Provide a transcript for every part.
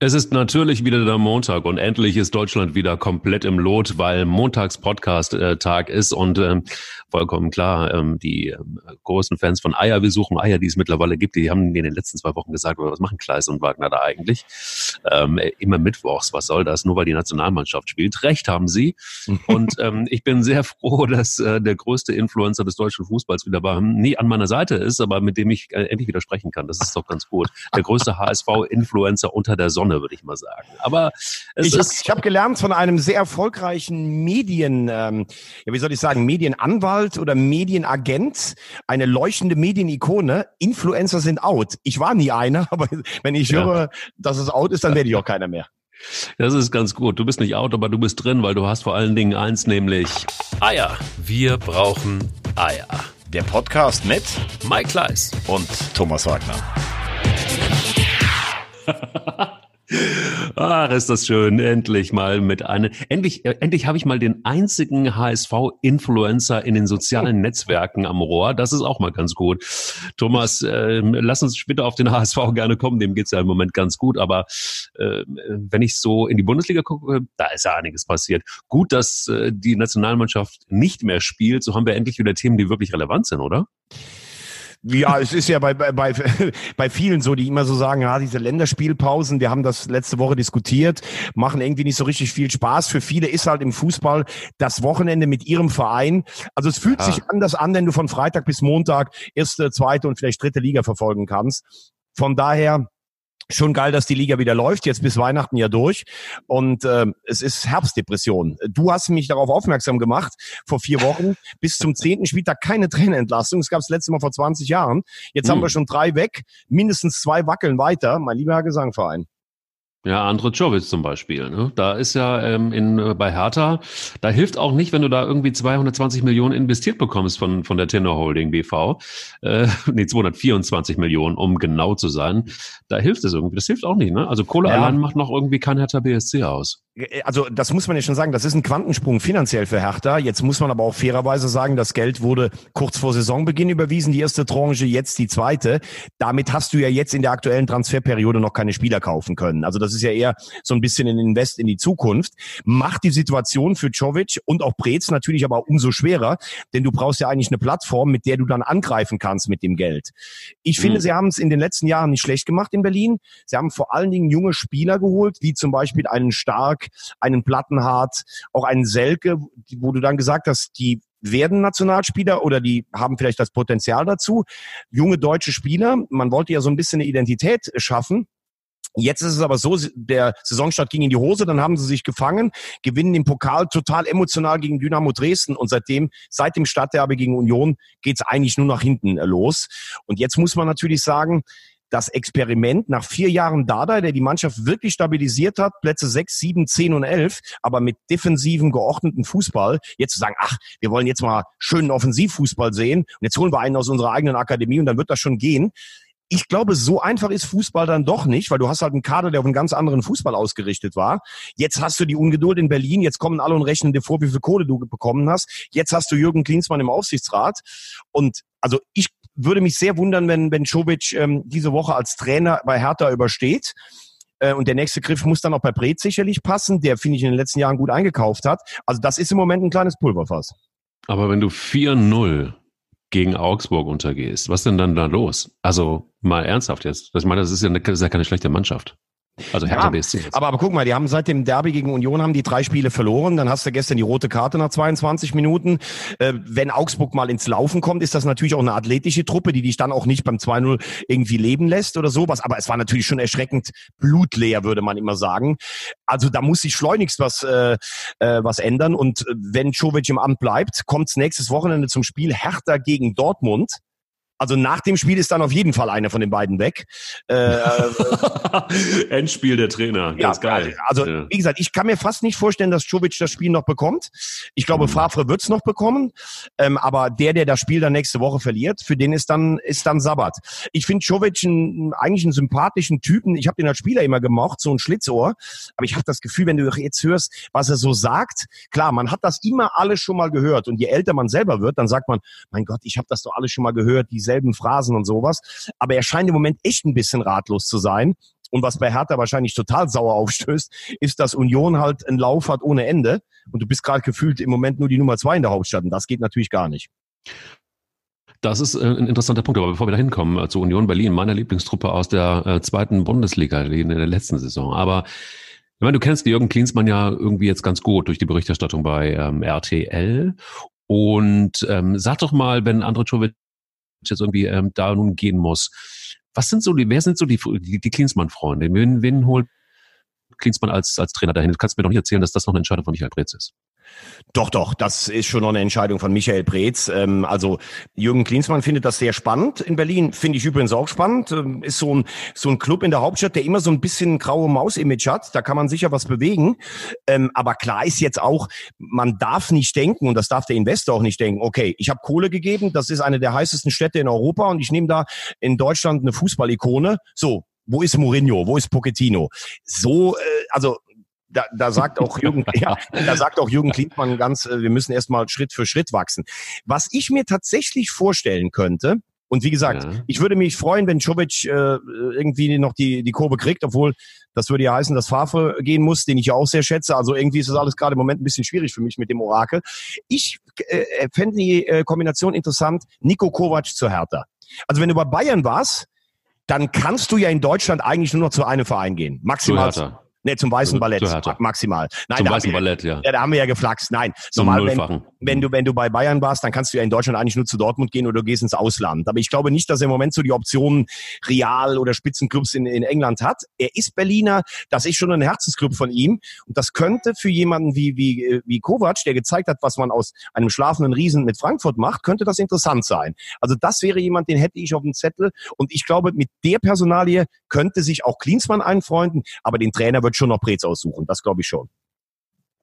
Es ist natürlich wieder der Montag und endlich ist Deutschland wieder komplett im Lot, weil Montags Podcast-Tag ist und ähm, vollkommen klar, ähm, die ähm, großen Fans von Eier, wir suchen Eier, die es mittlerweile gibt, die haben in den letzten zwei Wochen gesagt, was machen Kleis und Wagner da eigentlich? Ähm, immer mittwochs, was soll das? Nur weil die Nationalmannschaft spielt. Recht haben sie. und ähm, ich bin sehr froh, dass äh, der größte Influencer des deutschen Fußballs wieder bei, nie an meiner Seite ist, aber mit dem ich äh, endlich wieder sprechen kann. Das ist doch ganz gut. Der größte HSV-Influencer unter der Sonne Sonne, würde ich mal sagen. Aber ich habe hab gelernt von einem sehr erfolgreichen Medien, ähm, ja, wie soll ich sagen, Medienanwalt oder Medienagent, eine leuchtende Medienikone. Influencer sind out. Ich war nie einer, aber wenn ich ja. höre, dass es out ist, dann werde ich auch keiner mehr. Das ist ganz gut. Du bist nicht out, aber du bist drin, weil du hast vor allen Dingen eins, nämlich Eier. Wir brauchen Eier. Der Podcast mit Mike Kleiss und Thomas Wagner. Ach, ist das schön. Endlich mal mit einem, endlich, äh, endlich habe ich mal den einzigen HSV-Influencer in den sozialen Netzwerken am Rohr. Das ist auch mal ganz gut. Thomas, äh, lass uns später auf den HSV gerne kommen. Dem geht's ja im Moment ganz gut. Aber äh, wenn ich so in die Bundesliga gucke, da ist ja einiges passiert. Gut, dass äh, die Nationalmannschaft nicht mehr spielt. So haben wir endlich wieder Themen, die wirklich relevant sind, oder? Ja, es ist ja bei, bei, bei, vielen so, die immer so sagen, ja, diese Länderspielpausen, wir haben das letzte Woche diskutiert, machen irgendwie nicht so richtig viel Spaß. Für viele ist halt im Fußball das Wochenende mit ihrem Verein. Also es fühlt ja. sich anders an, wenn du von Freitag bis Montag erste, zweite und vielleicht dritte Liga verfolgen kannst. Von daher, Schon geil, dass die Liga wieder läuft, jetzt bis Weihnachten ja durch. Und äh, es ist Herbstdepression. Du hast mich darauf aufmerksam gemacht, vor vier Wochen, bis zum zehnten Spieltag keine Trainerentlassung. Es gab das letzte Mal vor 20 Jahren. Jetzt hm. haben wir schon drei weg, mindestens zwei wackeln weiter. Mein lieber Herr Gesangverein. Ja, Andro Czovic zum Beispiel. Ne? Da ist ja ähm, in, äh, bei Hertha, da hilft auch nicht, wenn du da irgendwie 220 Millionen investiert bekommst von, von der Tenor Holding BV. Äh, nee, 224 Millionen, um genau zu sein. Da hilft es irgendwie. Das hilft auch nicht. Ne? Also Kohle ja. allein macht noch irgendwie kein Hertha BSC aus. Äh, also das muss man ja schon sagen, das ist ein Quantensprung finanziell für Hertha. Jetzt muss man aber auch fairerweise sagen, das Geld wurde kurz vor Saisonbeginn überwiesen, die erste Tranche, jetzt die zweite. Damit hast du ja jetzt in der aktuellen Transferperiode noch keine Spieler kaufen können. Also das ist ja eher so ein bisschen ein Invest in die Zukunft. Macht die Situation für Czovic und auch Preetz natürlich aber umso schwerer, denn du brauchst ja eigentlich eine Plattform, mit der du dann angreifen kannst mit dem Geld. Ich finde, mhm. sie haben es in den letzten Jahren nicht schlecht gemacht in Berlin. Sie haben vor allen Dingen junge Spieler geholt, wie zum Beispiel einen Stark, einen Plattenhardt, auch einen Selke, wo du dann gesagt hast, die werden Nationalspieler oder die haben vielleicht das Potenzial dazu. Junge deutsche Spieler, man wollte ja so ein bisschen eine Identität schaffen. Jetzt ist es aber so, der Saisonstart ging in die Hose, dann haben sie sich gefangen, gewinnen den Pokal total emotional gegen Dynamo Dresden und seitdem, seit dem Stadtderbe gegen Union, geht's eigentlich nur nach hinten los. Und jetzt muss man natürlich sagen, das Experiment nach vier Jahren Dada, der die Mannschaft wirklich stabilisiert hat, Plätze sechs, sieben, zehn und elf, aber mit defensiven, geordneten Fußball, jetzt zu sagen, ach, wir wollen jetzt mal schönen Offensivfußball sehen und jetzt holen wir einen aus unserer eigenen Akademie und dann wird das schon gehen. Ich glaube, so einfach ist Fußball dann doch nicht, weil du hast halt einen Kader, der auf einen ganz anderen Fußball ausgerichtet war. Jetzt hast du die Ungeduld in Berlin, jetzt kommen alle und rechnen dir vor, wie viel Kohle du bekommen hast. Jetzt hast du Jürgen Klinsmann im Aufsichtsrat. Und also ich würde mich sehr wundern, wenn, wenn Czovic ähm, diese Woche als Trainer bei Hertha übersteht. Äh, und der nächste Griff muss dann auch bei Brez sicherlich passen, der, finde ich, in den letzten Jahren gut eingekauft hat. Also das ist im Moment ein kleines Pulverfass. Aber wenn du 4-0 gegen Augsburg untergehst, was denn dann da los? Also mal ernsthaft jetzt. Ich meine, das ist ja, eine, das ist ja keine schlechte Mannschaft. Also Hertha ja, BSC. Jetzt. Aber, aber guck mal, die haben seit dem Derby gegen Union haben die drei Spiele verloren. Dann hast du gestern die rote Karte nach 22 Minuten. Äh, wenn Augsburg mal ins Laufen kommt, ist das natürlich auch eine athletische Truppe, die dich dann auch nicht beim 2-0 irgendwie leben lässt oder sowas. Aber es war natürlich schon erschreckend blutleer, würde man immer sagen. Also da muss sich schleunigst was, äh, äh, was ändern. Und wenn Czovic im Amt bleibt, kommt's nächstes Wochenende zum Spiel Hertha gegen Dortmund. Also nach dem Spiel ist dann auf jeden Fall einer von den beiden weg. Äh, Endspiel der Trainer, ganz ja, geil. Also ja. wie gesagt, ich kann mir fast nicht vorstellen, dass Czovic das Spiel noch bekommt. Ich glaube, mhm. Favre wird's noch bekommen, ähm, aber der, der das Spiel dann nächste Woche verliert, für den ist dann ist dann Sabbat. Ich finde Czovic einen, eigentlich einen sympathischen Typen. Ich habe den als Spieler immer gemocht, so ein Schlitzohr. Aber ich habe das Gefühl, wenn du jetzt hörst, was er so sagt, klar, man hat das immer alles schon mal gehört. Und je älter man selber wird, dann sagt man, mein Gott, ich habe das doch alles schon mal gehört. Diese dieselben Phrasen und sowas. Aber er scheint im Moment echt ein bisschen ratlos zu sein. Und was bei Hertha wahrscheinlich total sauer aufstößt, ist, dass Union halt einen Lauf hat ohne Ende. Und du bist gerade gefühlt im Moment nur die Nummer zwei in der Hauptstadt. Und das geht natürlich gar nicht. Das ist äh, ein interessanter Punkt. Aber bevor wir da hinkommen, äh, zu Union Berlin, meiner Lieblingstruppe aus der äh, zweiten Bundesliga in der letzten Saison. Aber ich meine, du kennst Jürgen Klinsmann ja irgendwie jetzt ganz gut durch die Berichterstattung bei ähm, RTL. Und ähm, sag doch mal, wenn André Czovic jetzt irgendwie ähm, da nun gehen muss, was sind so die, wer sind so die, die, die Klinsmann-Freunde? Wen, wen holt Klinsmann als, als Trainer dahin? Du kannst mir doch nicht erzählen, dass das noch eine Entscheidung von Michael Breetz ist. Doch, doch, das ist schon noch eine Entscheidung von Michael Preetz. Ähm, also Jürgen Klinsmann findet das sehr spannend in Berlin. Finde ich übrigens auch spannend. Ähm, ist so ein, so ein Club in der Hauptstadt, der immer so ein bisschen graue Maus-Image hat. Da kann man sicher was bewegen. Ähm, aber klar ist jetzt auch, man darf nicht denken, und das darf der Investor auch nicht denken, okay, ich habe Kohle gegeben, das ist eine der heißesten Städte in Europa und ich nehme da in Deutschland eine Fußballikone. So, wo ist Mourinho, wo ist Pochettino? So, äh, also da, da sagt auch Jürgen, ja, da sagt auch Jürgen Klinsmann ganz, äh, wir müssen erstmal Schritt für Schritt wachsen. Was ich mir tatsächlich vorstellen könnte, und wie gesagt, ja. ich würde mich freuen, wenn Czovic äh, irgendwie noch die, die Kurve kriegt, obwohl das würde ja heißen, dass Favre gehen muss, den ich ja auch sehr schätze. Also irgendwie ist das alles gerade im Moment ein bisschen schwierig für mich mit dem Orakel. Ich äh, äh fände die äh, Kombination interessant, Nico Kovac zu Hertha. Also wenn du bei Bayern warst, dann kannst du ja in Deutschland eigentlich nur noch zu einem Verein gehen. Maximal. Nee, zum weißen Ballett maximal. Nein, zum weißen wir, Ballett, ja. ja. Da haben wir ja geflaxt. Nein, zum normal, wenn, wenn, du wenn du bei Bayern warst, dann kannst du ja in Deutschland eigentlich nur zu Dortmund gehen oder du gehst ins Ausland. Aber ich glaube nicht, dass er im Moment so die Optionen Real oder Spitzenclubs in, in England hat. Er ist Berliner, das ist schon ein Herzensclub von ihm und das könnte für jemanden wie wie wie Kovac, der gezeigt hat, was man aus einem schlafenden Riesen mit Frankfurt macht, könnte das interessant sein. Also das wäre jemand, den hätte ich auf dem Zettel und ich glaube, mit der Personalie könnte sich auch Klinsmann einfreunden, aber den Trainer wird schon noch Prez aussuchen. Das glaube ich schon.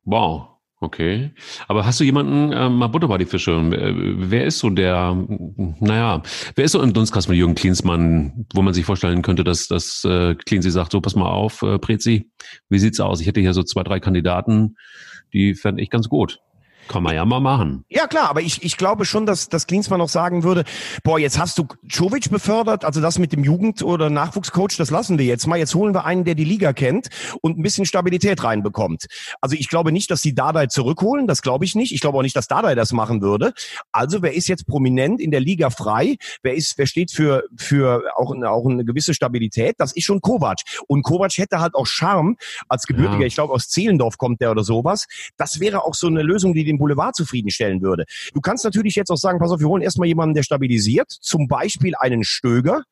Wow. Okay. Aber hast du jemanden, äh, mal Butter bei die Fische, wer ist so der, naja, wer ist so im Dunstkreis mit Jürgen Klinsmann, wo man sich vorstellen könnte, dass, dass äh, Klinsi sagt, so pass mal auf, äh, Prezi, wie sieht's aus? Ich hätte hier so zwei, drei Kandidaten, die fände ich ganz gut. Kann man ja mal machen. Ja klar, aber ich, ich glaube schon, dass, dass Klinsmann noch sagen würde, boah, jetzt hast du Czovic befördert, also das mit dem Jugend- oder Nachwuchscoach, das lassen wir jetzt mal. Jetzt holen wir einen, der die Liga kennt und ein bisschen Stabilität reinbekommt. Also ich glaube nicht, dass die Dardai zurückholen, das glaube ich nicht. Ich glaube auch nicht, dass Dardai das machen würde. Also wer ist jetzt prominent in der Liga frei? Wer ist, wer steht für, für auch, auch eine gewisse Stabilität? Das ist schon Kovac. Und Kovac hätte halt auch Charme als Gebürtiger, ja. ich glaube aus Zehlendorf kommt der oder sowas. Das wäre auch so eine Lösung, die den Boulevard zufriedenstellen würde. Du kannst natürlich jetzt auch sagen, pass auf, wir holen erstmal jemanden, der stabilisiert, zum Beispiel einen Stöger,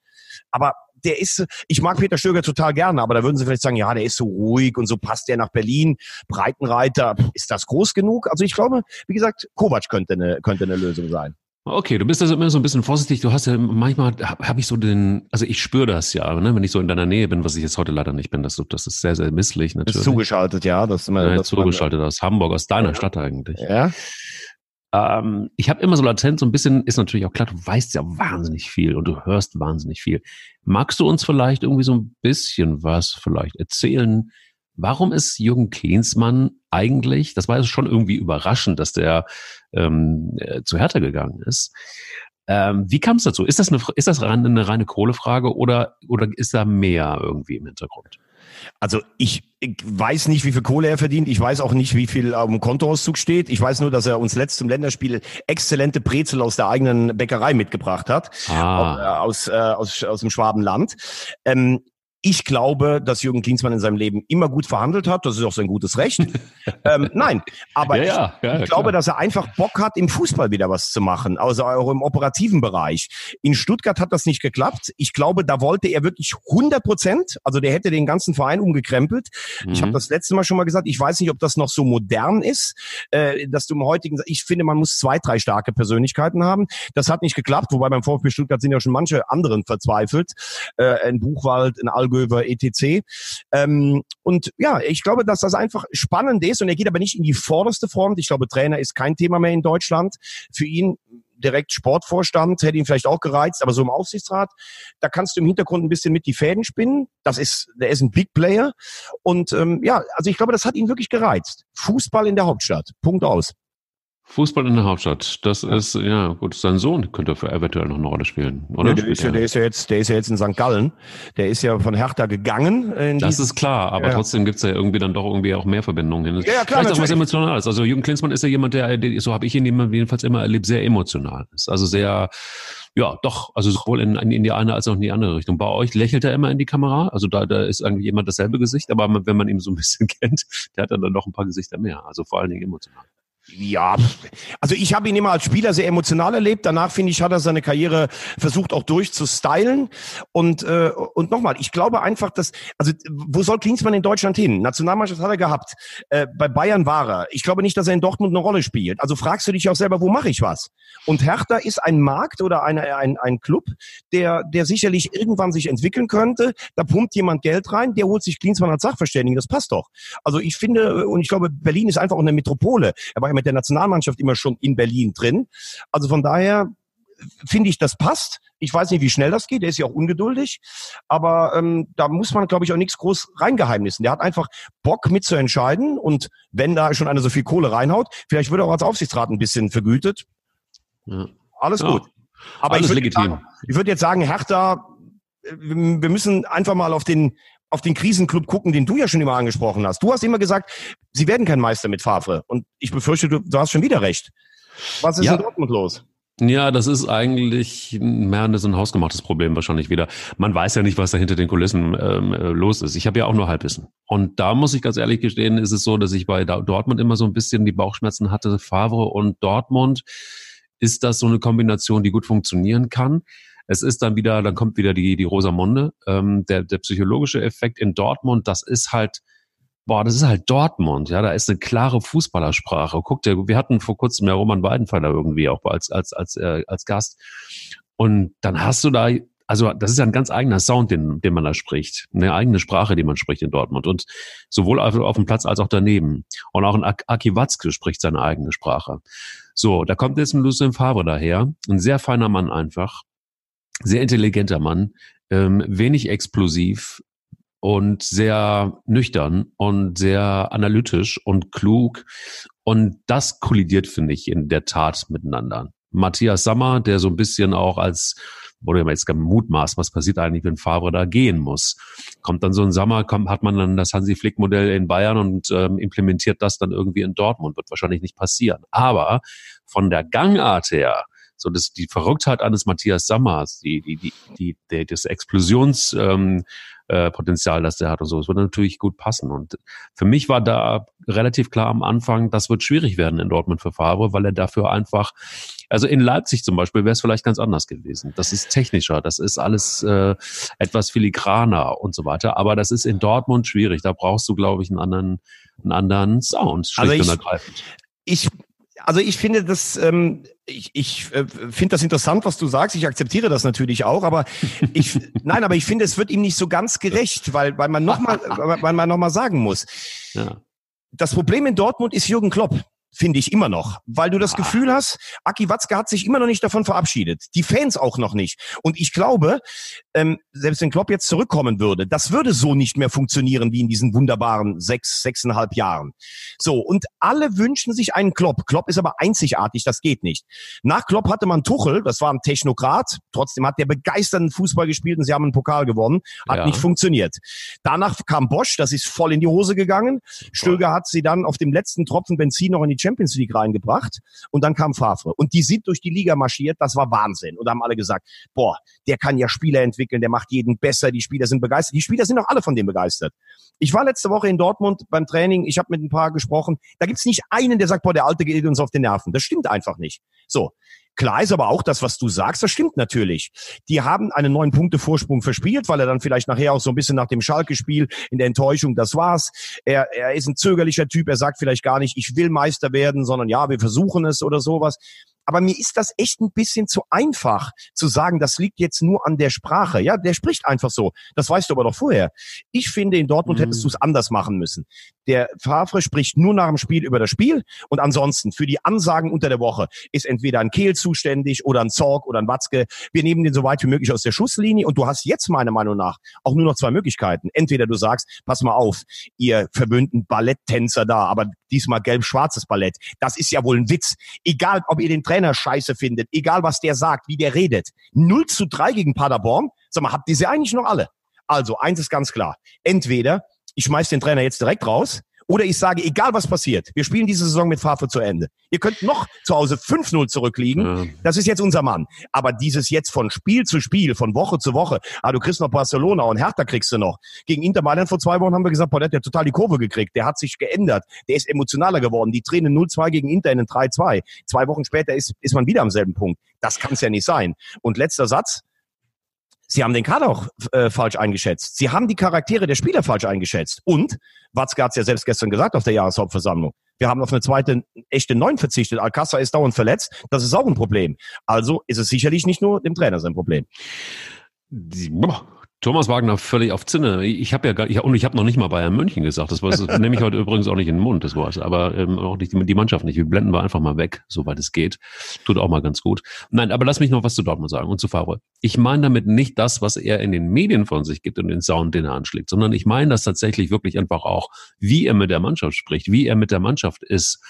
aber der ist, ich mag Peter Stöger total gerne, aber da würden sie vielleicht sagen, ja, der ist so ruhig und so passt der nach Berlin. Breitenreiter, ist das groß genug? Also ich glaube, wie gesagt, Kovac könnte eine, könnte eine Lösung sein. Okay, du bist also immer so ein bisschen vorsichtig. Du hast ja manchmal habe hab ich so den, also ich spüre das ja, ne, wenn ich so in deiner Nähe bin, was ich jetzt heute leider nicht bin. Das, das ist sehr, sehr misslich natürlich. Ist zugeschaltet, ja. Das ist immer, ja, das zugeschaltet aus Hamburg, aus deiner ja. Stadt eigentlich. Ja. Ähm, ich habe immer so latent so ein bisschen, ist natürlich auch klar, du weißt ja wahnsinnig viel und du hörst wahnsinnig viel. Magst du uns vielleicht irgendwie so ein bisschen was vielleicht erzählen, Warum ist Jürgen Klinsmann eigentlich, das war ja schon irgendwie überraschend, dass der ähm, äh, zu Hertha gegangen ist. Ähm, wie kam es dazu? Ist das, eine, ist das eine, eine reine Kohlefrage oder, oder ist da mehr irgendwie im Hintergrund? Also ich, ich, weiß nicht, wie viel Kohle er verdient. Ich weiß auch nicht, wie viel auf dem Kontoauszug steht. Ich weiß nur, dass er uns letzt zum Länderspiel exzellente Brezel aus der eigenen Bäckerei mitgebracht hat. Ah. Aus, äh, aus, aus dem Schwabenland. Ähm, ich glaube, dass Jürgen Klinsmann in seinem Leben immer gut verhandelt hat. Das ist auch sein gutes Recht. ähm, nein, aber ja, ja, ja, ich glaube, dass er einfach Bock hat, im Fußball wieder was zu machen, also auch im operativen Bereich. In Stuttgart hat das nicht geklappt. Ich glaube, da wollte er wirklich 100 Prozent, also der hätte den ganzen Verein umgekrempelt. Mhm. Ich habe das letzte Mal schon mal gesagt, ich weiß nicht, ob das noch so modern ist, äh, dass du im heutigen, ich finde, man muss zwei, drei starke Persönlichkeiten haben. Das hat nicht geklappt, wobei beim VfB Stuttgart sind ja schon manche anderen verzweifelt. Äh, ein Buchwald, ein Allgäu Allgöwer etc. Ähm, und ja, ich glaube, dass das einfach spannend ist und er geht aber nicht in die vorderste Front. Ich glaube, Trainer ist kein Thema mehr in Deutschland. Für ihn direkt Sportvorstand, hätte ihn vielleicht auch gereizt, aber so im Aufsichtsrat, da kannst du im Hintergrund ein bisschen mit die Fäden spinnen. Das ist, der ist ein Big Player. Und ähm, ja, also ich glaube, das hat ihn wirklich gereizt. Fußball in der Hauptstadt. Punkt aus. Fußball in der Hauptstadt, das ist, ja gut, sein Sohn könnte für eventuell noch eine Rolle spielen, oder? Ja, der, ist ja, der, ist ja jetzt, der ist ja jetzt in St. Gallen. Der ist ja von Hertha gegangen. das ist klar, aber ja. trotzdem gibt's ja irgendwie dann doch irgendwie auch mehr Verbindungen hin. Ja, ja klar. Vielleicht auch was Emotionales. Also Jürgen Klinsmann ist ja jemand, der, so habe ich ihn jedenfalls immer erlebt, sehr emotional ist. Also sehr, ja, doch, also sowohl in, in die eine als auch in die andere Richtung. Bei euch lächelt er immer in die Kamera, also da, da ist irgendwie jemand dasselbe Gesicht, aber wenn man ihn so ein bisschen kennt, der hat dann noch ein paar Gesichter mehr, also vor allen Dingen emotional. Ja, also ich habe ihn immer als Spieler sehr emotional erlebt. Danach finde ich, hat er seine Karriere versucht auch durchzustylen. Und äh, und nochmal, ich glaube einfach, dass also wo soll Klinsmann in Deutschland hin? Nationalmannschaft hat er gehabt. Äh, bei Bayern war er. Ich glaube nicht, dass er in Dortmund eine Rolle spielt. Also fragst du dich auch selber, wo mache ich was? Und Hertha ist ein Markt oder eine, ein ein Club, der der sicherlich irgendwann sich entwickeln könnte. Da pumpt jemand Geld rein, der holt sich Klinsmann als Sachverständigen. Das passt doch. Also ich finde und ich glaube, Berlin ist einfach auch eine Metropole. Er war mit der Nationalmannschaft immer schon in Berlin drin. Also von daher finde ich, das passt. Ich weiß nicht, wie schnell das geht. Der ist ja auch ungeduldig. Aber ähm, da muss man, glaube ich, auch nichts groß reingeheimnissen. Der hat einfach Bock mitzuentscheiden. Und wenn da schon einer so viel Kohle reinhaut, vielleicht wird er auch als Aufsichtsrat ein bisschen vergütet. Ja. Alles ja. gut. Aber Alles ich würde jetzt, würd jetzt sagen, Hertha, wir müssen einfach mal auf den auf den Krisenclub gucken, den du ja schon immer angesprochen hast. Du hast immer gesagt, sie werden kein Meister mit Favre. Und ich befürchte, du, du hast schon wieder recht. Was ist ja. in Dortmund los? Ja, das ist eigentlich mehr so ein hausgemachtes Problem wahrscheinlich wieder. Man weiß ja nicht, was da hinter den Kulissen ähm, äh, los ist. Ich habe ja auch nur Halbwissen. Und da muss ich ganz ehrlich gestehen, ist es so, dass ich bei Dortmund immer so ein bisschen die Bauchschmerzen hatte. Favre und Dortmund ist das so eine Kombination, die gut funktionieren kann. Es ist dann wieder, dann kommt wieder die, die Rosamunde. Ähm, der, der psychologische Effekt in Dortmund, das ist halt, boah, das ist halt Dortmund, ja, da ist eine klare Fußballersprache. Guck dir, wir hatten vor kurzem ja Roman Weidenfeller irgendwie auch als, als, als, äh, als Gast. Und dann hast du da, also das ist ja ein ganz eigener Sound, den, den man da spricht. Eine eigene Sprache, die man spricht in Dortmund. Und sowohl auf, auf dem Platz als auch daneben. Und auch ein Aki Watzke spricht seine eigene Sprache. So, da kommt jetzt ein Lucien Favre daher. Ein sehr feiner Mann einfach sehr intelligenter Mann, ähm, wenig explosiv und sehr nüchtern und sehr analytisch und klug. Und das kollidiert, finde ich, in der Tat miteinander. Matthias Sammer, der so ein bisschen auch als wurde jetzt mutmaßt, was passiert eigentlich, wenn Favre da gehen muss. Kommt dann so ein Sommer, kommt, hat man dann das Hansi Flick Modell in Bayern und ähm, implementiert das dann irgendwie in Dortmund. Wird wahrscheinlich nicht passieren. Aber von der Gangart her so das, die Verrücktheit eines Matthias Sammers, die, die, die, die, das Explosionspotenzial, ähm, äh, Potenzial, das der hat und so, das würde natürlich gut passen. Und für mich war da relativ klar am Anfang, das wird schwierig werden in Dortmund für Favre, weil er dafür einfach, also in Leipzig zum Beispiel wäre es vielleicht ganz anders gewesen. Das ist technischer, das ist alles äh, etwas filigraner und so weiter. Aber das ist in Dortmund schwierig. Da brauchst du, glaube ich, einen anderen, einen anderen Sound, also ich. Ich also ich finde das, ähm, ich, ich äh, finde das interessant, was du sagst. Ich akzeptiere das natürlich auch, aber ich, nein, aber ich finde, es wird ihm nicht so ganz gerecht, weil, weil man nochmal, weil man nochmal sagen muss. Ja. Das Problem in Dortmund ist Jürgen Klopp finde ich immer noch, weil du das ah. Gefühl hast, Aki Watzke hat sich immer noch nicht davon verabschiedet, die Fans auch noch nicht. Und ich glaube, ähm, selbst wenn Klopp jetzt zurückkommen würde, das würde so nicht mehr funktionieren wie in diesen wunderbaren sechs, sechseinhalb Jahren. So, und alle wünschen sich einen Klopp. Klopp ist aber einzigartig, das geht nicht. Nach Klopp hatte man Tuchel, das war ein Technokrat, trotzdem hat der begeisternden Fußball gespielt und sie haben einen Pokal gewonnen, hat ja. nicht funktioniert. Danach kam Bosch, das ist voll in die Hose gegangen. Stöger hat sie dann auf dem letzten Tropfen Benzin noch in die Champions League reingebracht und dann kam Favre. Und die sind durch die Liga marschiert, das war Wahnsinn. Und da haben alle gesagt, boah, der kann ja Spieler entwickeln, der macht jeden besser, die Spieler sind begeistert. Die Spieler sind auch alle von dem begeistert. Ich war letzte Woche in Dortmund beim Training, ich habe mit ein paar gesprochen. Da gibt's nicht einen, der sagt, boah, der Alte geht uns auf den Nerven. Das stimmt einfach nicht. So, Klar ist aber auch das, was du sagst, das stimmt natürlich. Die haben einen neun Punkte Vorsprung verspielt, weil er dann vielleicht nachher auch so ein bisschen nach dem Schalke-Spiel in der Enttäuschung, das war's. Er, er ist ein zögerlicher Typ, er sagt vielleicht gar nicht, ich will Meister werden, sondern ja, wir versuchen es oder sowas. Aber mir ist das echt ein bisschen zu einfach zu sagen, das liegt jetzt nur an der Sprache. Ja, der spricht einfach so. Das weißt du aber doch vorher. Ich finde, in Dortmund mhm. hättest du es anders machen müssen. Der Favre spricht nur nach dem Spiel über das Spiel und ansonsten für die Ansagen unter der Woche ist entweder ein Kehl zuständig oder ein Zorg oder ein Watzke. Wir nehmen den so weit wie möglich aus der Schusslinie und du hast jetzt meiner Meinung nach auch nur noch zwei Möglichkeiten. Entweder du sagst, pass mal auf, ihr verwöhnten Balletttänzer da, aber diesmal gelb-schwarzes Ballett. Das ist ja wohl ein Witz. Egal, ob ihr den Trainer scheiße findet, egal was der sagt, wie der redet. 0 zu 3 gegen Paderborn. Sag mal, habt ihr sie eigentlich noch alle? Also, eins ist ganz klar. Entweder ich schmeiß den Trainer jetzt direkt raus, oder ich sage, egal was passiert, wir spielen diese Saison mit Favre zu Ende. Ihr könnt noch zu Hause 5-0 zurückliegen. Ja. Das ist jetzt unser Mann. Aber dieses jetzt von Spiel zu Spiel, von Woche zu Woche, ah, du kriegst noch Barcelona und Hertha kriegst du noch. Gegen Inter Mailand vor zwei Wochen haben wir gesagt, boah, der hat ja total die Kurve gekriegt. Der hat sich geändert. Der ist emotionaler geworden. Die Tränen 0-2 gegen Inter in den 3-2. Zwei Wochen später ist, ist man wieder am selben Punkt. Das kann es ja nicht sein. Und letzter Satz. Sie haben den Kader auch äh, falsch eingeschätzt. Sie haben die Charaktere der Spieler falsch eingeschätzt. Und, Watzke hat es ja selbst gestern gesagt auf der Jahreshauptversammlung, wir haben auf eine zweite echte Neun verzichtet. Alcázar ist dauernd verletzt. Das ist auch ein Problem. Also ist es sicherlich nicht nur dem Trainer sein Problem. Thomas Wagner völlig auf Zinne. Ich habe ja gar, ich, und ich habe noch nicht mal Bayern München gesagt. Das, war, das nehme ich heute übrigens auch nicht in den Mund, das Wort. Aber ähm, auch nicht die, die Mannschaft nicht. Wir blenden wir einfach mal weg, soweit es geht. Tut auch mal ganz gut. Nein, aber lass mich noch was zu Dortmund sagen und zu Favre. Ich meine damit nicht das, was er in den Medien von sich gibt und den Sound, den er anschlägt, sondern ich meine das tatsächlich wirklich einfach auch, wie er mit der Mannschaft spricht, wie er mit der Mannschaft ist.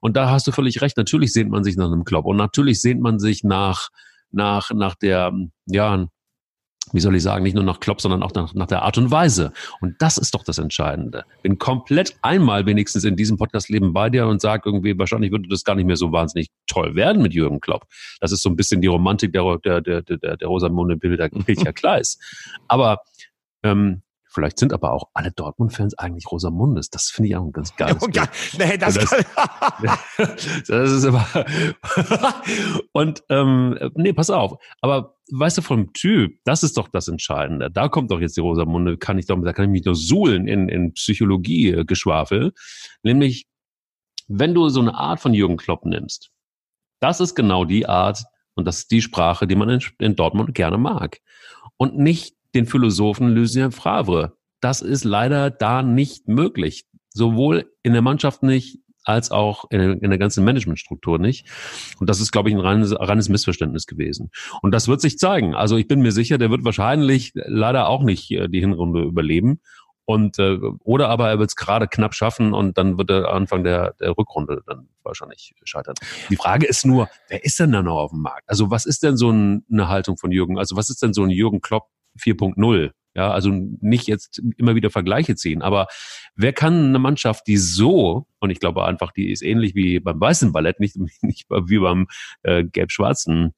Und da hast du völlig recht. Natürlich sehnt man sich nach einem Club und natürlich sehnt man sich nach nach nach der ja wie soll ich sagen, nicht nur nach Klopp, sondern auch nach, nach der Art und Weise. Und das ist doch das Entscheidende. Bin komplett einmal wenigstens in diesem Podcast-Leben bei dir und sage irgendwie, wahrscheinlich würde das gar nicht mehr so wahnsinnig toll werden mit Jürgen Klopp. Das ist so ein bisschen die Romantik der, der, der, der, der Rosamunde Pilcher Kleis. Aber ähm, Vielleicht sind aber auch alle Dortmund-Fans eigentlich Rosamundes. Das finde ich auch ein ganz geiles oh, Bild. Nee, das, das, das ist aber und ähm, nee, pass auf. Aber weißt du, vom Typ, das ist doch das Entscheidende. Da kommt doch jetzt die Rosamunde, kann ich doch, da kann ich mich nur suhlen in, in Psychologie-Geschwafel. Nämlich, wenn du so eine Art von Jürgen Klopp nimmst, das ist genau die Art und das ist die Sprache, die man in, in Dortmund gerne mag. Und nicht den Philosophen Lucien Favre. Das ist leider da nicht möglich. Sowohl in der Mannschaft nicht, als auch in, in der ganzen Managementstruktur nicht. Und das ist, glaube ich, ein reines, reines Missverständnis gewesen. Und das wird sich zeigen. Also ich bin mir sicher, der wird wahrscheinlich leider auch nicht äh, die Hinrunde überleben. Und äh, oder aber er wird es gerade knapp schaffen und dann wird er Anfang der, der Rückrunde dann wahrscheinlich scheitern. Die Frage ist nur, wer ist denn da noch auf dem Markt? Also was ist denn so ein, eine Haltung von Jürgen? Also was ist denn so ein Jürgen Klopp 4.0. Ja, also nicht jetzt immer wieder Vergleiche ziehen, aber wer kann eine Mannschaft, die so, und ich glaube einfach, die ist ähnlich wie beim weißen Ballett, nicht, nicht wie beim äh, gelb-schwarzen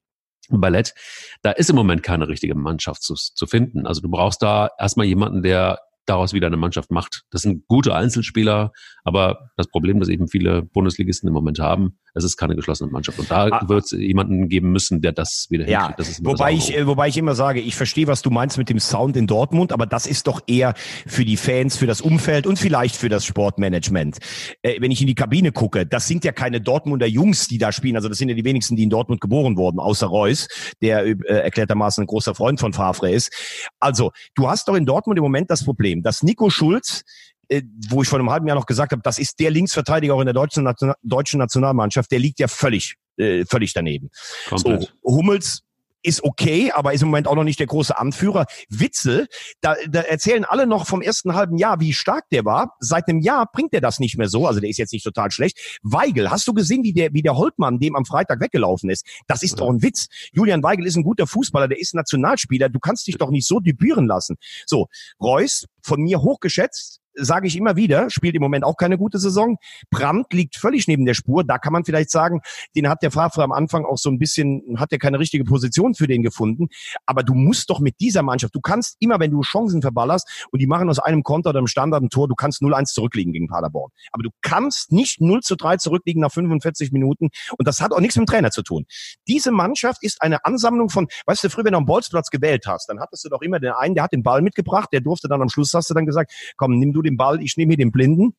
Ballett, da ist im Moment keine richtige Mannschaft zu, zu finden. Also du brauchst da erstmal jemanden, der daraus wieder eine Mannschaft macht. Das sind gute Einzelspieler, aber das Problem, das eben viele Bundesligisten im Moment haben, es ist keine geschlossene Mannschaft. Und da ah, wird es jemanden geben müssen, der das wieder ja, hinkriegt. wobei ich, äh, wobei ich immer sage, ich verstehe, was du meinst mit dem Sound in Dortmund, aber das ist doch eher für die Fans, für das Umfeld und vielleicht für das Sportmanagement. Äh, wenn ich in die Kabine gucke, das sind ja keine Dortmunder Jungs, die da spielen. Also das sind ja die wenigsten, die in Dortmund geboren wurden, außer Reus, der äh, erklärtermaßen ein großer Freund von Favre ist. Also, du hast doch in Dortmund im Moment das Problem, dass Nico Schulz äh, wo ich vor einem halben Jahr noch gesagt habe, das ist der Linksverteidiger auch in der deutschen, deutschen Nationalmannschaft, der liegt ja völlig, äh, völlig daneben. Komplett. So, Hummels ist okay, aber ist im Moment auch noch nicht der große Anführer. Witzel, da, da erzählen alle noch vom ersten halben Jahr, wie stark der war. Seit einem Jahr bringt er das nicht mehr so. Also der ist jetzt nicht total schlecht. Weigel, hast du gesehen, wie der, wie der Holtmann dem am Freitag weggelaufen ist? Das ist ja. doch ein Witz. Julian Weigel ist ein guter Fußballer, der ist Nationalspieler. Du kannst dich doch nicht so debütieren lassen. So, Reus, von mir hochgeschätzt, sage ich immer wieder, spielt im Moment auch keine gute Saison. Brandt liegt völlig neben der Spur. Da kann man vielleicht sagen, den hat der Favre am Anfang auch so ein bisschen, hat er keine richtige Position für den gefunden. Aber du musst doch mit dieser Mannschaft, du kannst immer, wenn du Chancen verballerst und die machen aus einem Konter oder einem Standard ein Tor, du kannst 0-1 zurückliegen gegen Paderborn. Aber du kannst nicht 0 zu 3 zurückliegen nach 45 Minuten. Und das hat auch nichts mit dem Trainer zu tun. Diese Mannschaft ist eine Ansammlung von, weißt du, früher, wenn du am Bolzplatz gewählt hast, dann hattest du doch immer den einen, der hat den Ball mitgebracht, der durfte dann am Schluss, hast du dann gesagt, komm, nimm du den Ball, ich nehme hier den Blinden.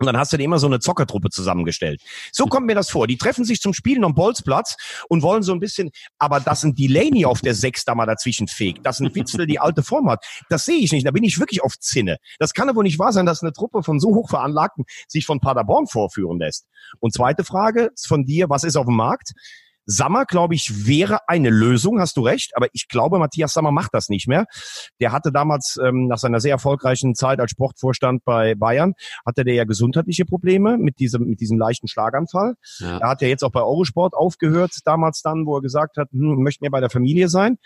Und dann hast du dir immer so eine Zockertruppe zusammengestellt. So kommt mir das vor. Die treffen sich zum Spielen am Bolzplatz und wollen so ein bisschen, aber dass ein Delaney auf der Sechs da mal dazwischen fegt, dass ein Witzel die alte Form hat, das sehe ich nicht. Da bin ich wirklich auf Zinne. Das kann aber nicht wahr sein, dass eine Truppe von so hochveranlagten sich von Paderborn vorführen lässt. Und zweite Frage von dir, was ist auf dem Markt? Sammer, glaube ich, wäre eine Lösung, hast du recht, aber ich glaube, Matthias Sammer macht das nicht mehr. Der hatte damals ähm, nach seiner sehr erfolgreichen Zeit als Sportvorstand bei Bayern, hatte der ja gesundheitliche Probleme mit diesem, mit diesem leichten Schlaganfall. Ja. Er hat ja jetzt auch bei Eurosport aufgehört, damals dann, wo er gesagt hat, hm, möchte mehr bei der Familie sein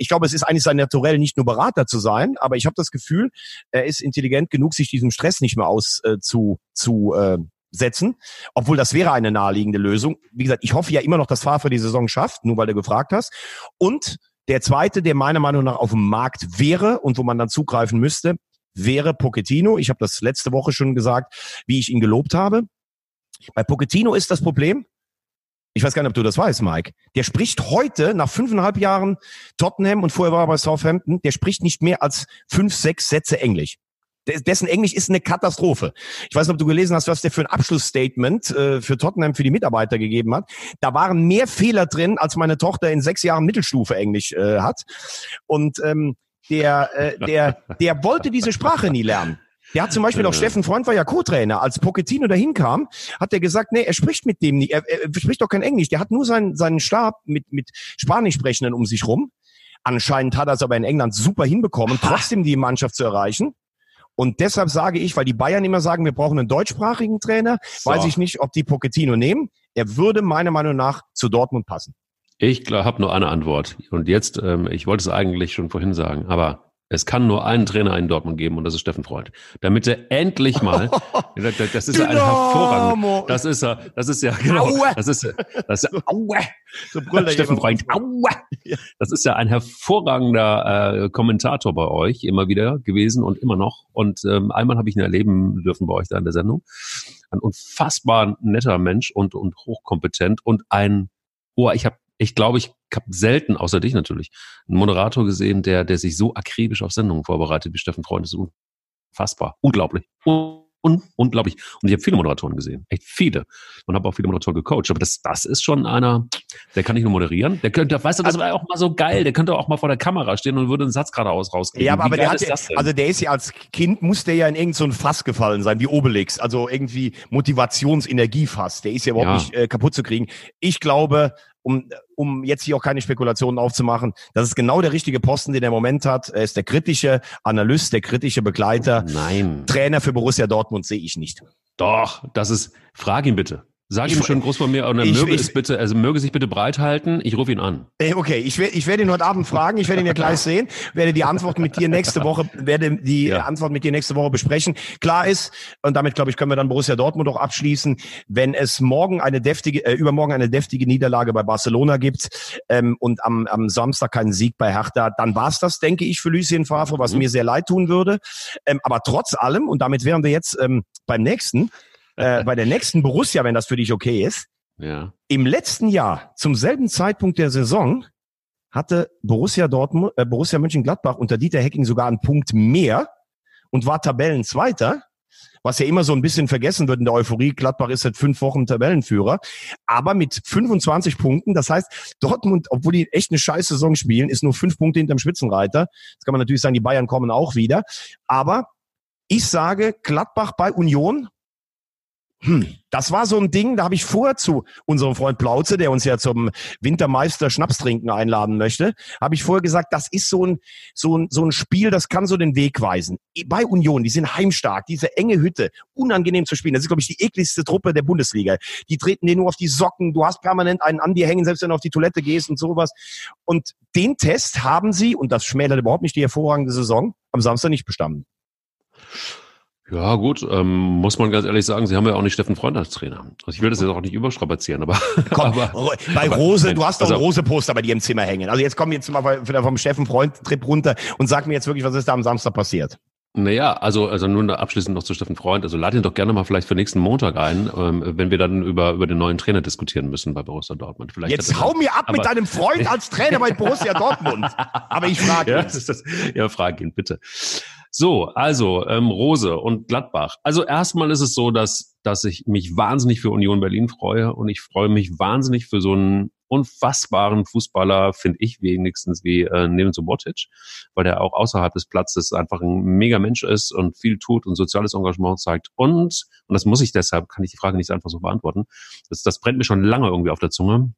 ich glaube, es ist eigentlich sein Naturell, nicht nur Berater zu sein, aber ich habe das Gefühl, er ist intelligent genug, sich diesem Stress nicht mehr aus äh, zu, zu äh, setzen, obwohl das wäre eine naheliegende Lösung. Wie gesagt, ich hoffe ja immer noch, dass Favre die Saison schafft, nur weil du gefragt hast. Und der zweite, der meiner Meinung nach auf dem Markt wäre und wo man dann zugreifen müsste, wäre Pochettino. Ich habe das letzte Woche schon gesagt, wie ich ihn gelobt habe. Bei Pochettino ist das Problem, ich weiß gar nicht, ob du das weißt, Mike. Der spricht heute, nach fünfeinhalb Jahren Tottenham und vorher war er bei Southampton, der spricht nicht mehr als fünf, sechs Sätze Englisch. Dessen Englisch ist eine Katastrophe. Ich weiß nicht, ob du gelesen hast, was der für ein Abschlussstatement äh, für Tottenham für die Mitarbeiter gegeben hat. Da waren mehr Fehler drin, als meine Tochter in sechs Jahren Mittelstufe Englisch äh, hat. Und ähm, der, äh, der, der wollte diese Sprache nie lernen. Der hat zum Beispiel auch, Steffen Freund war ja Co-Trainer. Als Pochettino dahin kam, hat er gesagt, nee, er spricht mit dem nicht, er, er spricht doch kein Englisch. Der hat nur seinen, seinen Stab mit, mit Spanischsprechenden um sich rum. Anscheinend hat er es aber in England super hinbekommen, trotzdem die Mannschaft zu erreichen. Und deshalb sage ich, weil die Bayern immer sagen, wir brauchen einen deutschsprachigen Trainer, so. weiß ich nicht, ob die Pochettino nehmen. Er würde meiner Meinung nach zu Dortmund passen. Ich habe nur eine Antwort. Und jetzt, ähm, ich wollte es eigentlich schon vorhin sagen, aber es kann nur einen Trainer in Dortmund geben und das ist Steffen Freund. Damit er endlich mal, das ist ja ein hervorragender, das ist ja, das ist ja, genau, das ist, das ist, aua, so Steffen Freund, aua. Das ist ja ein hervorragender äh, Kommentator bei euch immer wieder gewesen und immer noch. Und ähm, einmal habe ich ihn erleben dürfen bei euch da in der Sendung. Ein unfassbar netter Mensch und, und hochkompetent und ein, oh, ich habe ich glaube, ich habe selten, außer dich natürlich, einen Moderator gesehen, der, der sich so akribisch auf Sendungen vorbereitet wie Steffen Freund. Das ist unfassbar. Unglaublich. Un unglaublich. Und ich habe viele Moderatoren gesehen, echt viele. Und habe auch viele Moderatoren gecoacht. Aber das, das ist schon einer, der kann nicht nur moderieren. Der könnte, weißt du, das also, war auch mal so geil. Der könnte auch mal vor der Kamera stehen und würde einen Satz geradeaus rausgeben. Ja, aber, aber der hat, also der ist ja als Kind, muss der ja in irgendein so Fass gefallen sein, wie Obelix. Also irgendwie Motivationsenergiefass. Der ist ja überhaupt ja. nicht äh, kaputt zu kriegen. Ich glaube, um, um jetzt hier auch keine Spekulationen aufzumachen. Das ist genau der richtige Posten, den er im Moment hat. Er ist der kritische Analyst, der kritische Begleiter. Nein. Trainer für Borussia Dortmund sehe ich nicht. Doch, das ist, frag ihn bitte. Sag ihm schön groß von mir und er möge ich, es bitte, also möge sich bitte bereithalten. Ich rufe ihn an. Okay, ich werde ich werde ihn heute Abend fragen. Ich werde ihn ja gleich sehen. Werde die Antwort mit dir nächste Woche, werde die ja. Antwort mit dir nächste Woche besprechen. Klar ist, und damit glaube ich, können wir dann Borussia Dortmund auch abschließen, wenn es morgen eine deftige, äh, übermorgen eine deftige Niederlage bei Barcelona gibt ähm, und am, am Samstag keinen Sieg bei Hertha, dann war's das, denke ich, für Lucien Favre, was mhm. mir sehr leid tun würde. Ähm, aber trotz allem, und damit wären wir jetzt ähm, beim nächsten, äh, bei der nächsten Borussia, wenn das für dich okay ist. Ja. Im letzten Jahr, zum selben Zeitpunkt der Saison, hatte Borussia Dortmund, äh, Borussia Mönchengladbach unter Dieter Hecking sogar einen Punkt mehr und war Tabellenzweiter, was ja immer so ein bisschen vergessen wird in der Euphorie. Gladbach ist seit fünf Wochen Tabellenführer, aber mit 25 Punkten. Das heißt, Dortmund, obwohl die echt eine scheiß Saison spielen, ist nur fünf Punkte hinterm Spitzenreiter. Jetzt kann man natürlich sagen, die Bayern kommen auch wieder. Aber ich sage, Gladbach bei Union hm, das war so ein Ding, da habe ich vorher zu unserem Freund Plauze, der uns ja zum Wintermeister Schnaps trinken einladen möchte, habe ich vorher gesagt, das ist so ein, so, ein, so ein Spiel, das kann so den Weg weisen. Bei Union, die sind heimstark, diese enge Hütte, unangenehm zu spielen. Das ist, glaube ich, die ekligste Truppe der Bundesliga. Die treten dir nur auf die Socken, du hast permanent einen an dir hängen, selbst wenn du auf die Toilette gehst und sowas. Und den Test haben sie, und das schmälert überhaupt nicht die hervorragende Saison, am Samstag nicht bestanden. Ja, gut, ähm, muss man ganz ehrlich sagen, sie haben ja auch nicht Steffen Freund als Trainer. Also ich will das jetzt auch nicht überstrapazieren, aber. Komm, aber bei Rose, aber, du hast doch also, ein Rose-Poster bei dir im Zimmer hängen. Also jetzt komm jetzt mal wieder vom Steffen Freund-Trip runter und sag mir jetzt wirklich, was ist da am Samstag passiert? Naja, also, also nur abschließend noch zu Steffen Freund. Also lad ihn doch gerne mal vielleicht für nächsten Montag ein, ähm, wenn wir dann über, über den neuen Trainer diskutieren müssen bei Borussia Dortmund. Vielleicht Jetzt hau mir ab aber, mit deinem Freund als Trainer bei Borussia Dortmund. Aber ich frage ja, ja, frag ihn, bitte. So, also ähm, Rose und Gladbach. Also erstmal ist es so, dass, dass ich mich wahnsinnig für Union Berlin freue und ich freue mich wahnsinnig für so einen unfassbaren Fußballer, finde ich wenigstens, wie äh, Neven Subotic, weil der auch außerhalb des Platzes einfach ein mega Mensch ist und viel tut und soziales Engagement zeigt. Und, und das muss ich deshalb, kann ich die Frage nicht einfach so beantworten, das, das brennt mir schon lange irgendwie auf der Zunge,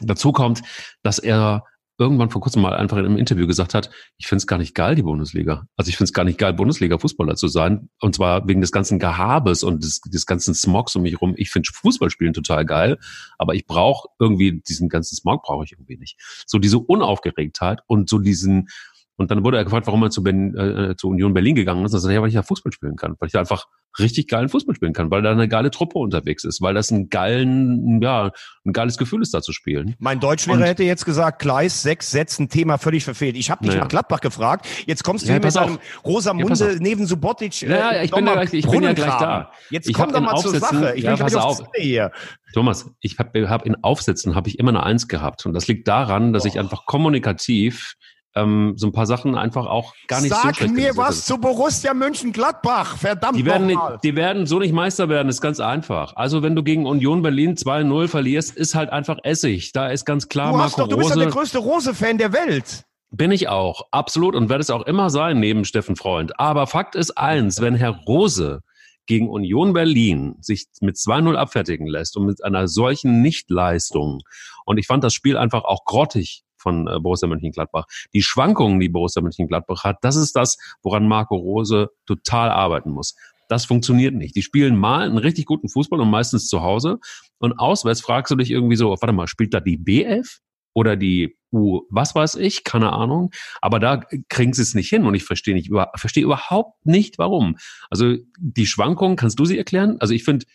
Dazu kommt, dass er irgendwann vor kurzem mal einfach in einem Interview gesagt hat, ich finde es gar nicht geil, die Bundesliga. Also ich finde es gar nicht geil, Bundesliga-Fußballer zu sein. Und zwar wegen des ganzen Gehabes und des, des ganzen Smogs um mich rum. Ich finde Fußballspielen total geil, aber ich brauche irgendwie, diesen ganzen Smog brauche ich irgendwie nicht. So diese Unaufgeregtheit und so diesen, und dann wurde er gefragt, warum er zu, ben, äh, zu Union Berlin gegangen ist. Und er sagt, ja, weil ich ja Fußball spielen kann, weil ich einfach richtig geilen Fußball spielen kann, weil da eine geile Truppe unterwegs ist, weil das ein geilen, ja, ein geiles Gefühl ist, da zu spielen. Mein Deutschlehrer hätte jetzt gesagt, Gleis, sechs Sätzen, Thema völlig verfehlt. Ich habe dich naja. nach Gladbach gefragt. Jetzt kommst du ja, hier mit deinem rosa Munde ja, neben Subotic. Äh, ja, ich, bin ja, gleich, ich bin ja gleich da. Jetzt ich komm doch mal zur Sache. Ich ja, pass auf. Hier. Thomas, ich habe hab in Aufsätzen habe ich immer eine Eins gehabt und das liegt daran, dass oh. ich einfach kommunikativ ähm, so ein paar Sachen einfach auch gar nicht Sag so Sag mir was sind. zu Borussia Mönchengladbach, verdammt die werden, nicht, die werden so nicht Meister werden, ist ganz einfach. Also wenn du gegen Union Berlin 2-0 verlierst, ist halt einfach Essig. Da ist ganz klar du Marco doch, Du bist ja der größte Rose-Fan der Welt. Bin ich auch, absolut und werde es auch immer sein neben Steffen Freund. Aber Fakt ist eins, wenn Herr Rose gegen Union Berlin sich mit 2-0 abfertigen lässt und mit einer solchen Nichtleistung. Und ich fand das Spiel einfach auch grottig von äh, Borussia Mönchengladbach. Die Schwankungen, die Borussia Mönchengladbach hat, das ist das, woran Marco Rose total arbeiten muss. Das funktioniert nicht. Die spielen mal einen richtig guten Fußball und meistens zu Hause. Und auswärts fragst du dich irgendwie so, warte mal, spielt da die B11 oder die U, was weiß ich, keine Ahnung. Aber da kriegen sie es nicht hin und ich verstehe nicht, verstehe überhaupt nicht, warum. Also die Schwankungen, kannst du sie erklären? Also ich finde,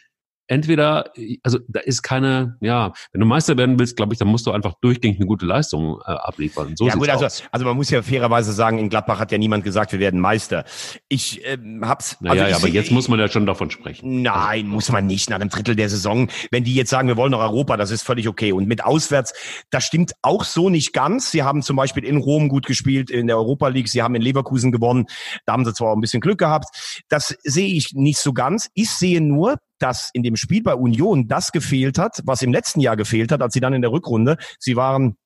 entweder, also da ist keine, ja, wenn du Meister werden willst, glaube ich, dann musst du einfach durchgängig eine gute Leistung äh, abliefern. So ja gut, also, aus. also man muss ja fairerweise sagen, in Gladbach hat ja niemand gesagt, wir werden Meister. Ich ähm, hab's. Naja, also ja, aber jetzt muss man ja schon davon sprechen. Nein, also, muss man nicht nach einem Drittel der Saison. Wenn die jetzt sagen, wir wollen noch Europa, das ist völlig okay. Und mit auswärts, das stimmt auch so nicht ganz. Sie haben zum Beispiel in Rom gut gespielt, in der Europa League, sie haben in Leverkusen gewonnen. Da haben sie zwar auch ein bisschen Glück gehabt. Das sehe ich nicht so ganz. Ich sehe nur, dass in dem Spiel bei Union das gefehlt hat, was im letzten Jahr gefehlt hat, als sie dann in der Rückrunde, sie waren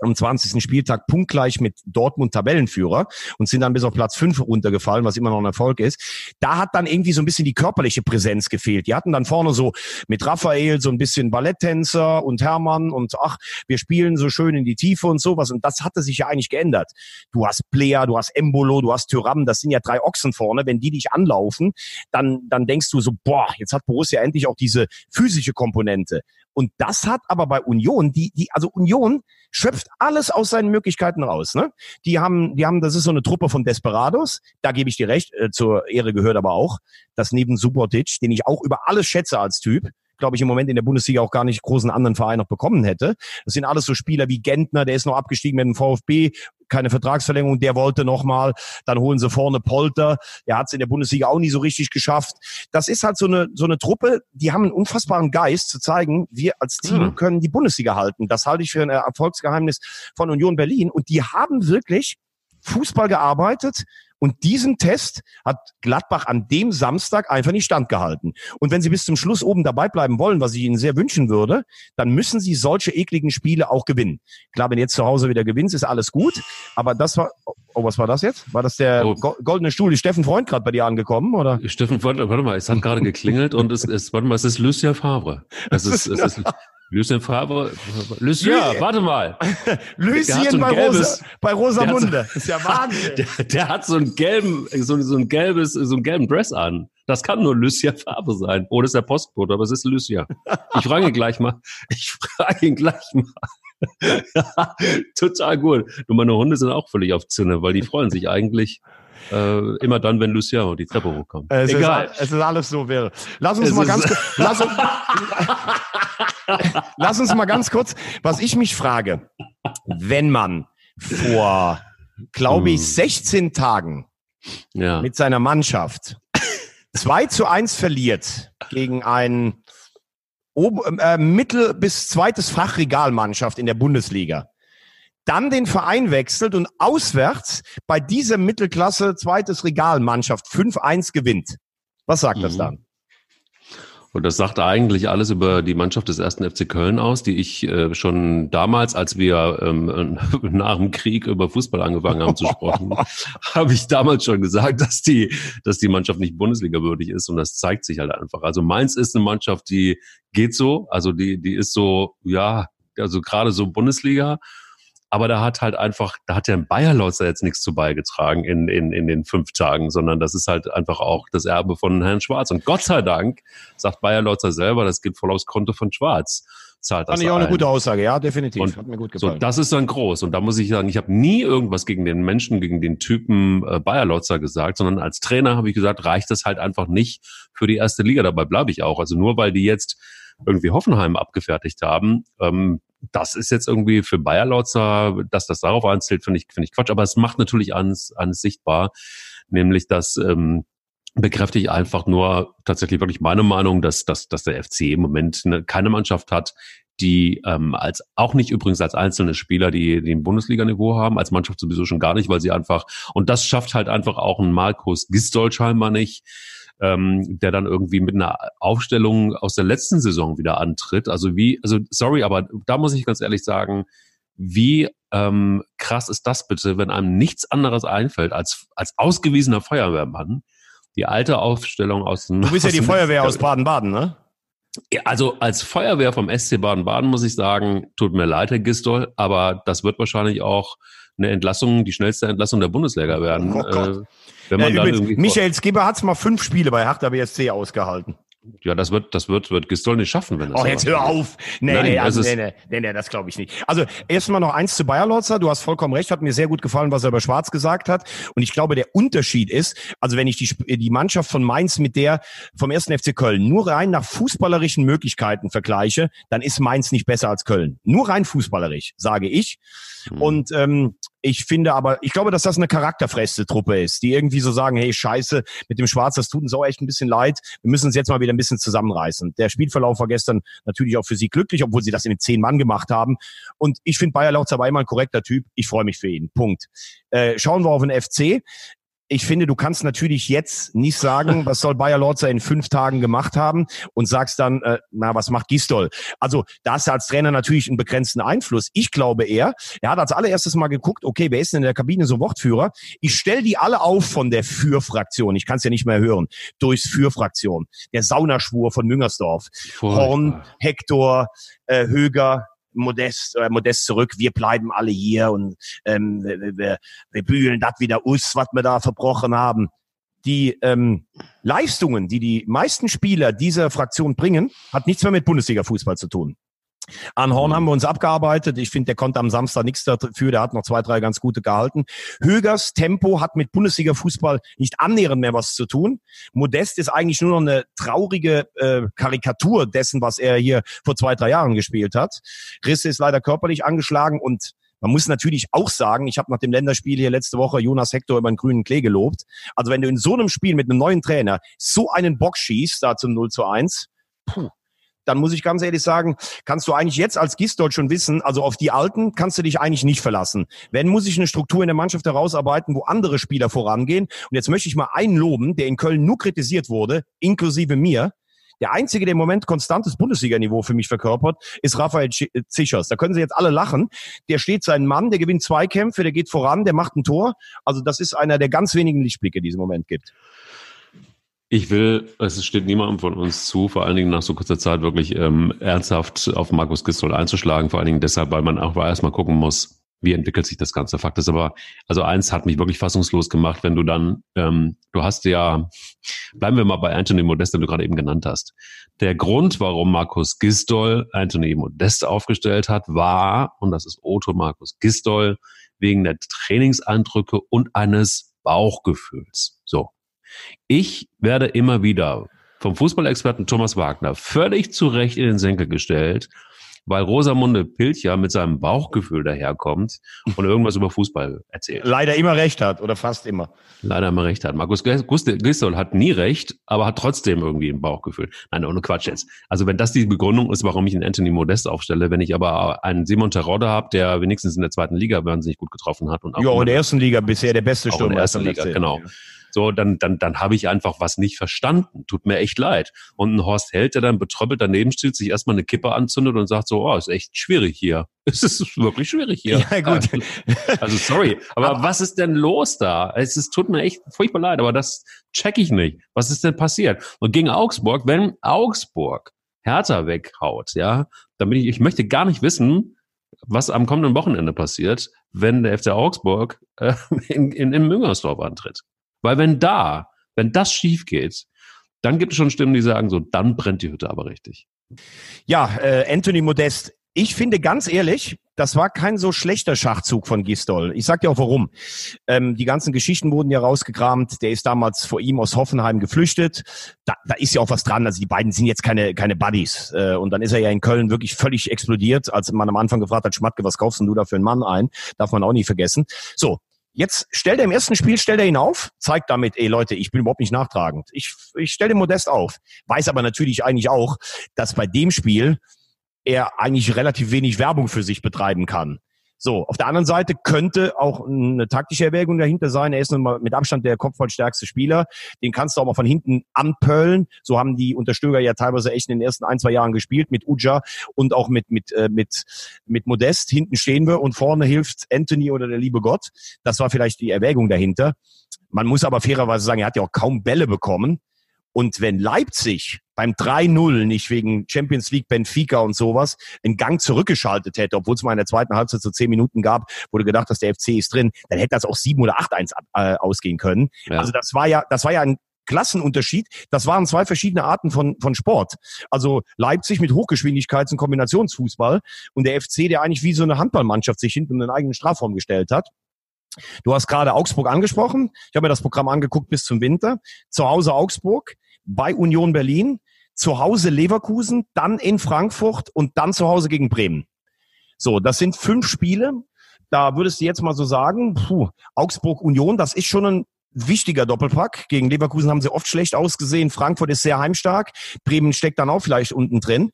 am 20. Spieltag punktgleich mit Dortmund Tabellenführer und sind dann bis auf Platz 5 runtergefallen, was immer noch ein Erfolg ist. Da hat dann irgendwie so ein bisschen die körperliche Präsenz gefehlt. Die hatten dann vorne so mit Raphael so ein bisschen Balletttänzer und Hermann und ach, wir spielen so schön in die Tiefe und sowas und das hatte sich ja eigentlich geändert. Du hast Player, du hast Embolo, du hast Tyram, das sind ja drei Ochsen vorne. Wenn die dich anlaufen, dann, dann denkst du so, boah, jetzt hat Borussia endlich auch diese physische Komponente. Und das hat aber bei Union, die, die, also Union schöpft alles aus seinen Möglichkeiten raus. Ne? Die haben, die haben, das ist so eine Truppe von Desperados. Da gebe ich dir recht. Äh, zur Ehre gehört aber auch, dass neben Subotic, den ich auch über alles schätze als Typ, glaube ich, im Moment in der Bundesliga auch gar nicht großen anderen Verein noch bekommen hätte. Das sind alles so Spieler wie Gentner, der ist noch abgestiegen mit dem VfB, keine Vertragsverlängerung, der wollte nochmal, dann holen sie vorne Polter, der hat es in der Bundesliga auch nie so richtig geschafft. Das ist halt so eine, so eine Truppe, die haben einen unfassbaren Geist zu zeigen, wir als Team mhm. können die Bundesliga halten. Das halte ich für ein Erfolgsgeheimnis von Union Berlin und die haben wirklich Fußball gearbeitet, und diesen Test hat Gladbach an dem Samstag einfach nicht standgehalten. Und wenn sie bis zum Schluss oben dabei bleiben wollen, was ich ihnen sehr wünschen würde, dann müssen sie solche ekligen Spiele auch gewinnen. Klar, wenn jetzt zu Hause wieder gewinnst, ist alles gut. Aber das war, oh, was war das jetzt? War das der oh. goldene Stuhl? Ist Steffen Freund gerade bei dir angekommen, oder? Steffen Freund, warte mal, es hat gerade geklingelt und es ist, warte mal, es ist Lucien Favre. Es ist, es ist, Lucien Favre, Lucien, ja, warte mal. Lucien so bei, gelbes, Rosa, bei Rosamunde. So, ist ja Wahnsinn. Der, der, hat so einen gelben, so, so ein gelbes, so einen gelben Dress an. Das kann nur Lucien Favre sein. Oder ist der Postbote, aber es ist Lucien. Ich frage ihn gleich mal. Ich frage ihn gleich mal. total gut. Nur meine Hunde sind auch völlig auf Zinne, weil die freuen sich eigentlich äh, immer dann, wenn Luciano die Treppe hochkommt. Es Egal. Ist, es ist alles so wirr. Lass uns es mal ganz kurz, lass, uns, lass uns mal ganz kurz, was ich mich frage, wenn man vor, glaube ich, 16 hm. Tagen ja. mit seiner Mannschaft 2 zu 1 verliert gegen ein äh, Mittel- bis zweites Fachregalmannschaft in der Bundesliga dann den Verein wechselt und auswärts bei dieser Mittelklasse zweites Regalmannschaft 5-1 gewinnt. Was sagt mhm. das dann? Und das sagt eigentlich alles über die Mannschaft des ersten FC Köln aus, die ich äh, schon damals, als wir ähm, nach dem Krieg über Fußball angefangen haben zu sprechen, habe ich damals schon gesagt, dass die, dass die Mannschaft nicht Bundesliga würdig ist und das zeigt sich halt einfach. Also Mainz ist eine Mannschaft, die geht so, also die, die ist so, ja, also gerade so Bundesliga. Aber da hat halt einfach, da hat der Bayer Lautzer jetzt nichts zu beigetragen in, in, in den fünf Tagen, sondern das ist halt einfach auch das Erbe von Herrn Schwarz. Und Gott sei Dank sagt Bayer Lautzer selber, das geht voll aufs Konto von Schwarz. Zahlt das Fand ich auch ein. eine gute Aussage, ja, definitiv. Und Hat mir gut gefallen. So, das ist dann groß. Und da muss ich sagen, ich habe nie irgendwas gegen den Menschen, gegen den Typen äh, Bayer Lautzer gesagt, sondern als Trainer habe ich gesagt, reicht das halt einfach nicht für die erste Liga. Dabei bleibe ich auch. Also nur weil die jetzt irgendwie Hoffenheim abgefertigt haben, ähm, das ist jetzt irgendwie für Bayer Lautzer, dass das darauf einzählt, finde ich, finde ich Quatsch. Aber es macht natürlich eines, eines sichtbar, nämlich dass ähm, bekräftige einfach nur tatsächlich wirklich meine Meinung, dass, dass, dass der FC im Moment eine, keine Mannschaft hat, die ähm, als auch nicht übrigens als einzelne Spieler, die, die ein Bundesliga-Niveau haben, als Mannschaft sowieso schon gar nicht, weil sie einfach, und das schafft halt einfach auch ein Markus Gistol scheinbar nicht, ähm, der dann irgendwie mit einer Aufstellung aus der letzten Saison wieder antritt. Also wie, also sorry, aber da muss ich ganz ehrlich sagen, wie ähm, krass ist das bitte, wenn einem nichts anderes einfällt als, als ausgewiesener Feuerwehrmann, die alte Aufstellung aus dem. Du bist ja die Feuerwehr aus Baden-Baden, ne? Also als Feuerwehr vom SC Baden-Baden muss ich sagen, tut mir leid, Herr Gistol, aber das wird wahrscheinlich auch eine Entlassung, die schnellste Entlassung der Bundesliga werden. Oh. Äh, wenn man ja, übrigens, Michael Skipper hat's mal fünf Spiele bei Hertha BSC ausgehalten. Ja, das wird, das wird, wird Gistol nicht schaffen, wenn das. Oh, jetzt hör auf! Nee, Nein, nee, also, nee, nee, nee, nee, das glaube ich nicht. Also erstmal noch eins zu Bayer Lotzer. Du hast vollkommen recht, hat mir sehr gut gefallen, was er über Schwarz gesagt hat. Und ich glaube, der Unterschied ist, also wenn ich die, die Mannschaft von Mainz mit der vom ersten FC Köln nur rein nach fußballerischen Möglichkeiten vergleiche, dann ist Mainz nicht besser als Köln. Nur rein fußballerisch, sage ich. Mhm. Und ähm, ich finde aber, ich glaube, dass das eine charakterfresse Truppe ist, die irgendwie so sagen, hey, scheiße, mit dem Schwarz, das tut uns auch echt ein bisschen leid. Wir müssen uns jetzt mal wieder ein bisschen zusammenreißen. Der Spielverlauf war gestern natürlich auch für sie glücklich, obwohl sie das in den zehn Mann gemacht haben. Und ich finde Bayer Lautzer war immer ein korrekter Typ. Ich freue mich für ihn. Punkt. Äh, schauen wir auf den FC ich finde, du kannst natürlich jetzt nicht sagen, was soll Bayer Lorzer in fünf Tagen gemacht haben und sagst dann, äh, na, was macht Gistol? Also da hast du als Trainer natürlich einen begrenzten Einfluss. Ich glaube eher, er hat als allererstes mal geguckt, okay, wer ist denn in der Kabine so Wortführer? Ich stelle die alle auf von der Für-Fraktion. Ich kann es ja nicht mehr hören. Durchs Für-Fraktion. Der Saunaschwur von Müngersdorf. Horn, Hector, äh, Höger, Modest, äh, Modest zurück, wir bleiben alle hier und ähm, wir, wir, wir bühlen das wieder aus, was wir da verbrochen haben. Die ähm, Leistungen, die die meisten Spieler dieser Fraktion bringen, hat nichts mehr mit Bundesliga-Fußball zu tun. An Horn haben wir uns abgearbeitet. Ich finde, der konnte am Samstag nichts dafür. Der hat noch zwei, drei ganz gute gehalten. Högers Tempo hat mit Bundesliga-Fußball nicht annähernd mehr was zu tun. Modest ist eigentlich nur noch eine traurige äh, Karikatur dessen, was er hier vor zwei, drei Jahren gespielt hat. Risse ist leider körperlich angeschlagen und man muss natürlich auch sagen, ich habe nach dem Länderspiel hier letzte Woche Jonas Hector über den grünen Klee gelobt. Also wenn du in so einem Spiel mit einem neuen Trainer so einen Bock schießt, da zum 0 zu 1, puh, dann muss ich ganz ehrlich sagen, kannst du eigentlich jetzt als Gistol schon wissen, also auf die Alten kannst du dich eigentlich nicht verlassen. Wenn, muss ich eine Struktur in der Mannschaft herausarbeiten, wo andere Spieler vorangehen. Und jetzt möchte ich mal einen loben, der in Köln nur kritisiert wurde, inklusive mir. Der einzige, der im Moment konstantes Bundesliga-Niveau für mich verkörpert, ist Raphael äh, Zichers. Da können sie jetzt alle lachen. Der steht seinen Mann, der gewinnt zwei Kämpfe, der geht voran, der macht ein Tor. Also das ist einer der ganz wenigen Lichtblicke, die es im Moment gibt. Ich will, es steht niemandem von uns zu, vor allen Dingen nach so kurzer Zeit wirklich ähm, ernsthaft auf Markus Gistol einzuschlagen, vor allen Dingen deshalb, weil man auch erstmal gucken muss, wie entwickelt sich das ganze Fakt ist aber, also eins hat mich wirklich fassungslos gemacht, wenn du dann, ähm, du hast ja, bleiben wir mal bei Anthony Modest, den du gerade eben genannt hast. Der Grund, warum Markus Gistol Anthony Modest aufgestellt hat, war, und das ist Otto Markus Gistol, wegen der Trainingseindrücke und eines Bauchgefühls. So. Ich werde immer wieder vom Fußballexperten Thomas Wagner völlig zu Recht in den Senkel gestellt, weil Rosamunde Pilcher mit seinem Bauchgefühl daherkommt und irgendwas über Fußball erzählt. Leider immer recht hat oder fast immer. Leider immer recht hat. Markus Gistol hat nie recht, aber hat trotzdem irgendwie ein Bauchgefühl. Nein, ohne Quatsch jetzt. Also wenn das die Begründung ist, warum ich einen Anthony Modest aufstelle, wenn ich aber einen Simon Terodde habe, der wenigstens in der zweiten Liga wahnsinnig gut getroffen hat. Und auch ja, in der ersten Liga bisher der beste Stürmer. In der ersten Liga, genau. Ja so, dann, dann, dann habe ich einfach was nicht verstanden. Tut mir echt leid. Und ein Horst Held, der dann betröppelt daneben steht, sich erstmal eine Kippe anzündet und sagt so, oh, ist echt schwierig hier. Es ist wirklich schwierig hier. Ja, gut. Also, also sorry. Aber, aber was ist denn los da? Es ist, tut mir echt furchtbar leid, aber das check ich nicht. Was ist denn passiert? Und gegen Augsburg, wenn Augsburg Hertha weghaut, ja, dann bin ich, ich möchte gar nicht wissen, was am kommenden Wochenende passiert, wenn der FC Augsburg äh, in, in, in Müngersdorf antritt. Weil wenn da, wenn das schief geht, dann gibt es schon Stimmen, die sagen so, dann brennt die Hütte aber richtig. Ja, äh, Anthony Modest. Ich finde ganz ehrlich, das war kein so schlechter Schachzug von Gistol. Ich sag dir auch warum. Ähm, die ganzen Geschichten wurden ja rausgekramt. Der ist damals vor ihm aus Hoffenheim geflüchtet. Da, da ist ja auch was dran. Also die beiden sind jetzt keine, keine Buddies. Äh, und dann ist er ja in Köln wirklich völlig explodiert, als man am Anfang gefragt hat, Schmatke, was kaufst denn du da für einen Mann ein? Darf man auch nie vergessen. So, Jetzt stellt er im ersten Spiel, stellt er ihn auf, zeigt damit, ey Leute, ich bin überhaupt nicht nachtragend. Ich, ich stelle den Modest auf. Weiß aber natürlich eigentlich auch, dass bei dem Spiel er eigentlich relativ wenig Werbung für sich betreiben kann. So, auf der anderen Seite könnte auch eine taktische Erwägung dahinter sein. Er ist nun mal mit Abstand der kopfballstärkste Spieler. Den kannst du auch mal von hinten anpöllen. So haben die Unterstöger ja teilweise echt in den ersten ein, zwei Jahren gespielt mit Uja und auch mit, mit, äh, mit, mit Modest. Hinten stehen wir und vorne hilft Anthony oder der liebe Gott. Das war vielleicht die Erwägung dahinter. Man muss aber fairerweise sagen, er hat ja auch kaum Bälle bekommen. Und wenn Leipzig beim 3-0 nicht wegen Champions League, Benfica und sowas einen Gang zurückgeschaltet hätte, obwohl es mal in der zweiten Halbzeit so zehn Minuten gab, wurde gedacht, dass der FC ist drin, dann hätte das auch 7 oder 8-1 äh, ausgehen können. Ja. Also das war ja, das war ja ein Klassenunterschied. Das waren zwei verschiedene Arten von, von Sport. Also Leipzig mit Hochgeschwindigkeits- und Kombinationsfußball und der FC, der eigentlich wie so eine Handballmannschaft sich hinten in den eigenen Strafraum gestellt hat. Du hast gerade Augsburg angesprochen. Ich habe mir das Programm angeguckt bis zum Winter. Zu Hause Augsburg, bei Union Berlin, zu Hause Leverkusen, dann in Frankfurt und dann zu Hause gegen Bremen. So, das sind fünf Spiele. Da würdest du jetzt mal so sagen, puh, Augsburg Union, das ist schon ein wichtiger Doppelpack. Gegen Leverkusen haben sie oft schlecht ausgesehen. Frankfurt ist sehr heimstark. Bremen steckt dann auch vielleicht unten drin.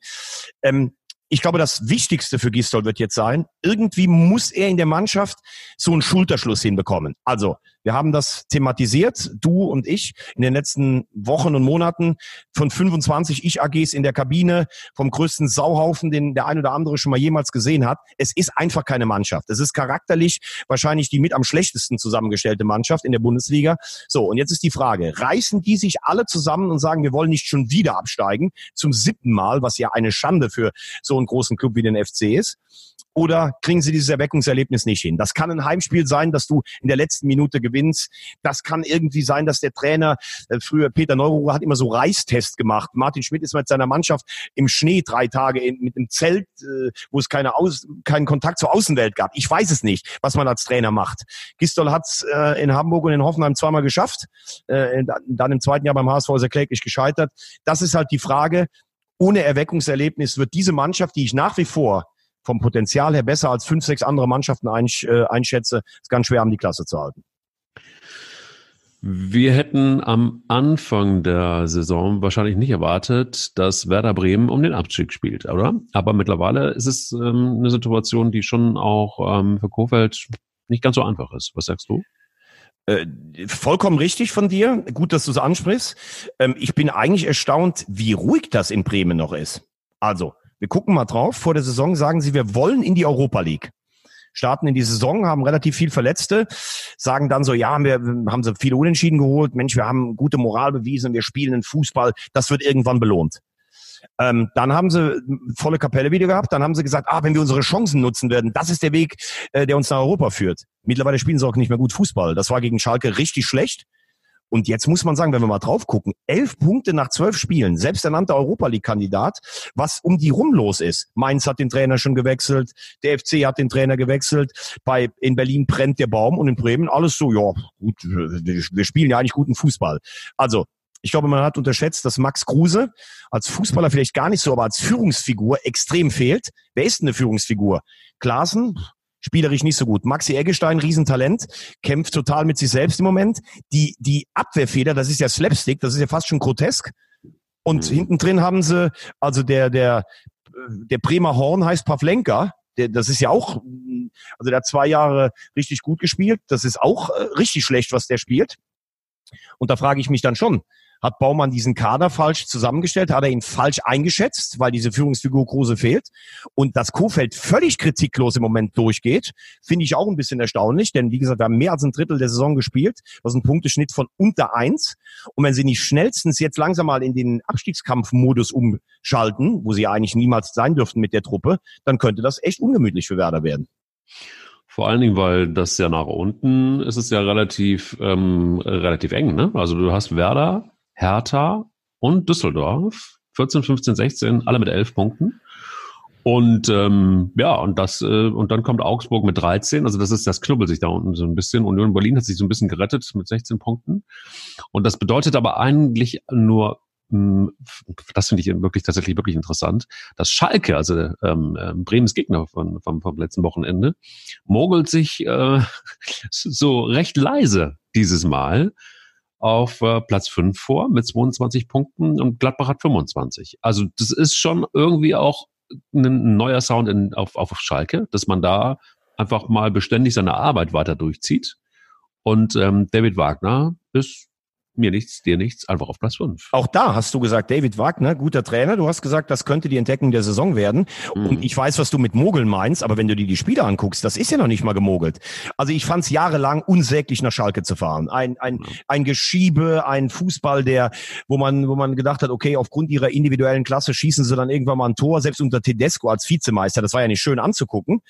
Ähm, ich glaube, das Wichtigste für Gistol wird jetzt sein, irgendwie muss er in der Mannschaft so einen Schulterschluss hinbekommen. Also wir haben das thematisiert, du und ich, in den letzten Wochen und Monaten von 25 Ich-AGs in der Kabine, vom größten Sauhaufen, den der ein oder andere schon mal jemals gesehen hat. Es ist einfach keine Mannschaft. Es ist charakterlich wahrscheinlich die mit am schlechtesten zusammengestellte Mannschaft in der Bundesliga. So, und jetzt ist die Frage, reißen die sich alle zusammen und sagen, wir wollen nicht schon wieder absteigen, zum siebten Mal, was ja eine Schande für so einen großen Club wie den FC ist? oder kriegen sie dieses Erweckungserlebnis nicht hin? Das kann ein Heimspiel sein, dass du in der letzten Minute gewinnst. Das kann irgendwie sein, dass der Trainer, äh, früher Peter Neururer hat immer so Reistest gemacht. Martin Schmidt ist mit seiner Mannschaft im Schnee drei Tage in, mit einem Zelt, äh, wo es keine Aus, keinen Kontakt zur Außenwelt gab. Ich weiß es nicht, was man als Trainer macht. Gistol hat es äh, in Hamburg und in Hoffenheim zweimal geschafft. Dann im zweiten Jahr beim HSV er kläglich gescheitert. Das ist halt die Frage. Ohne Erweckungserlebnis wird diese Mannschaft, die ich nach wie vor vom Potenzial her besser als fünf, sechs andere Mannschaften einsch, äh, einschätze, ist ganz schwer, um die Klasse zu halten. Wir hätten am Anfang der Saison wahrscheinlich nicht erwartet, dass Werder Bremen um den Abstieg spielt, oder? Aber mittlerweile ist es ähm, eine Situation, die schon auch ähm, für Kofeld nicht ganz so einfach ist. Was sagst du? Äh, vollkommen richtig von dir. Gut, dass du es ansprichst. Ähm, ich bin eigentlich erstaunt, wie ruhig das in Bremen noch ist. Also, wir gucken mal drauf. Vor der Saison sagen sie, wir wollen in die Europa League. Starten in die Saison, haben relativ viel Verletzte, sagen dann so, ja, wir haben sie viele Unentschieden geholt. Mensch, wir haben gute Moral bewiesen, wir spielen den Fußball. Das wird irgendwann belohnt. Ähm, dann haben sie volle Kapelle wieder gehabt. Dann haben sie gesagt, ah, wenn wir unsere Chancen nutzen werden, das ist der Weg, äh, der uns nach Europa führt. Mittlerweile spielen sie auch nicht mehr gut Fußball. Das war gegen Schalke richtig schlecht. Und jetzt muss man sagen, wenn wir mal drauf gucken, elf Punkte nach zwölf Spielen, selbsternannter Europa League-Kandidat, was um die rum los ist. Mainz hat den Trainer schon gewechselt, der FC hat den Trainer gewechselt, bei, in Berlin brennt der Baum und in Bremen alles so, ja, gut, wir spielen ja eigentlich guten Fußball. Also, ich glaube, man hat unterschätzt, dass Max Kruse als Fußballer vielleicht gar nicht so, aber als Führungsfigur extrem fehlt. Wer ist denn eine Führungsfigur? Klaassen, spielerisch nicht so gut. Maxi Eggestein, Riesentalent, kämpft total mit sich selbst im Moment. Die, die Abwehrfehler, das ist ja Slapstick, das ist ja fast schon grotesk. Und mhm. hinten drin haben sie, also der, der, der Bremer Horn heißt Pavlenka. Der, das ist ja auch, also der hat zwei Jahre richtig gut gespielt. Das ist auch äh, richtig schlecht, was der spielt. Und da frage ich mich dann schon, Hat Baumann diesen Kader falsch zusammengestellt? Hat er ihn falsch eingeschätzt, weil diese Führungsfigur Kruse fehlt? Und dass Kofeld völlig kritiklos im Moment durchgeht, finde ich auch ein bisschen erstaunlich, denn wie gesagt, wir haben mehr als ein Drittel der Saison gespielt. Das ist ein Punkteschnitt von unter eins. Und wenn sie nicht schnellstens jetzt langsam mal in den Abstiegskampfmodus umschalten, wo sie eigentlich niemals sein dürften mit der Truppe, dann könnte das echt ungemütlich für Werder werden. Vor allen Dingen, weil das ja nach unten ist es ja relativ, ähm, relativ eng. Ne? Also du hast Werder, Hertha und Düsseldorf, 14, 15, 16, alle mit elf Punkten. Und ähm, ja, und das äh, und dann kommt Augsburg mit 13. Also das ist, das knubbelt sich da unten so ein bisschen. Union Berlin hat sich so ein bisschen gerettet mit 16 Punkten. Und das bedeutet aber eigentlich nur hm, das finde ich wirklich tatsächlich wirklich interessant, dass Schalke, also ähm, ähm, Bremens Gegner von, vom, vom letzten Wochenende, mogelt sich äh, so recht leise dieses Mal auf äh, Platz 5 vor mit 22 Punkten und Gladbach hat 25. Also das ist schon irgendwie auch ein neuer Sound in, auf, auf Schalke, dass man da einfach mal beständig seine Arbeit weiter durchzieht. Und ähm, David Wagner ist mir nichts, dir nichts, einfach auf Platz 5. Auch da hast du gesagt, David Wagner, guter Trainer. Du hast gesagt, das könnte die Entdeckung der Saison werden. Mhm. Und ich weiß, was du mit Mogeln meinst, aber wenn du dir die Spiele anguckst, das ist ja noch nicht mal gemogelt. Also ich fand es jahrelang unsäglich, nach Schalke zu fahren. Ein, ein, ja. ein Geschiebe, ein Fußball, der, wo man, wo man gedacht hat, okay, aufgrund ihrer individuellen Klasse schießen sie dann irgendwann mal ein Tor, selbst unter Tedesco als Vizemeister. Das war ja nicht schön anzugucken.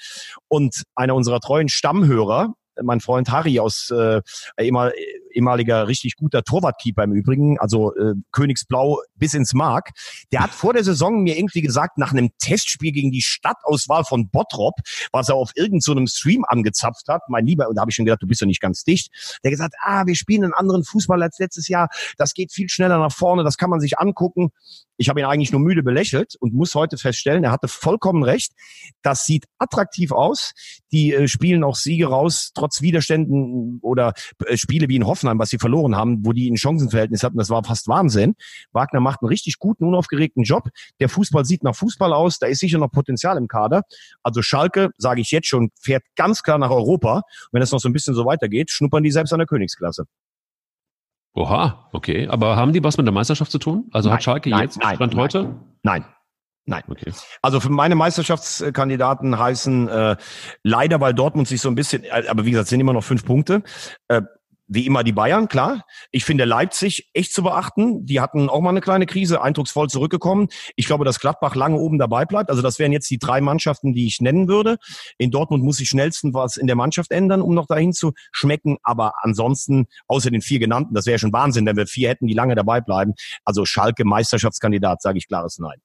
Und einer unserer treuen Stammhörer, mein Freund Harry aus äh, immer ehemaliger richtig guter Torwartkeeper im Übrigen, also äh, Königsblau bis ins Mark. Der hat vor der Saison mir irgendwie gesagt, nach einem Testspiel gegen die Stadtauswahl von Bottrop, was er auf irgendeinem so Stream angezapft hat, mein Lieber, und da habe ich schon gedacht, du bist ja nicht ganz dicht, der gesagt, ah, wir spielen einen anderen Fußball als letztes Jahr, das geht viel schneller nach vorne, das kann man sich angucken. Ich habe ihn eigentlich nur müde belächelt und muss heute feststellen, er hatte vollkommen recht. Das sieht attraktiv aus. Die äh, spielen auch Siege raus, trotz Widerständen oder äh, Spiele wie in Hoffenheim Hoffenheim, was sie verloren haben, wo die ein Chancenverhältnis hatten, das war fast Wahnsinn. Wagner macht einen richtig guten, unaufgeregten Job. Der Fußball sieht nach Fußball aus, da ist sicher noch Potenzial im Kader. Also Schalke, sage ich jetzt schon, fährt ganz klar nach Europa. Und wenn es noch so ein bisschen so weitergeht, schnuppern die selbst an der Königsklasse. Oha, okay. Aber haben die was mit der Meisterschaft zu tun? Also nein, hat Schalke nein, jetzt nein, Stand heute? Nein. Nein. Okay. Also für meine Meisterschaftskandidaten heißen äh, leider, weil Dortmund sich so ein bisschen, äh, aber wie gesagt, sind immer noch fünf Punkte. Äh, wie immer die Bayern, klar. Ich finde Leipzig echt zu beachten. Die hatten auch mal eine kleine Krise, eindrucksvoll zurückgekommen. Ich glaube, dass Gladbach lange oben dabei bleibt. Also das wären jetzt die drei Mannschaften, die ich nennen würde. In Dortmund muss sich schnellsten was in der Mannschaft ändern, um noch dahin zu schmecken. Aber ansonsten, außer den vier genannten, das wäre schon Wahnsinn, wenn wir vier hätten, die lange dabei bleiben. Also Schalke Meisterschaftskandidat, sage ich klares Nein.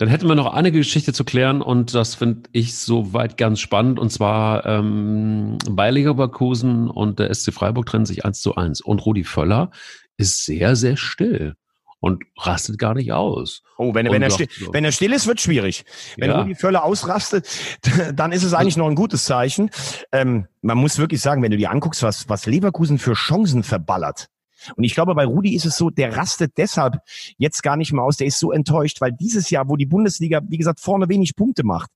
Dann hätten wir noch eine Geschichte zu klären und das finde ich soweit ganz spannend und zwar ähm, bei Leverkusen und der SC Freiburg trennen sich eins zu eins und Rudi Völler ist sehr, sehr still und rastet gar nicht aus. Oh, wenn, wenn, er, still, so. wenn er still ist, wird schwierig. Wenn ja. Rudi Völler ausrastet, dann ist es eigentlich noch ein gutes Zeichen. Ähm, man muss wirklich sagen, wenn du dir anguckst, was, was Leverkusen für Chancen verballert. Und ich glaube, bei Rudi ist es so, der rastet deshalb jetzt gar nicht mehr aus. Der ist so enttäuscht, weil dieses Jahr, wo die Bundesliga, wie gesagt, vorne wenig Punkte macht,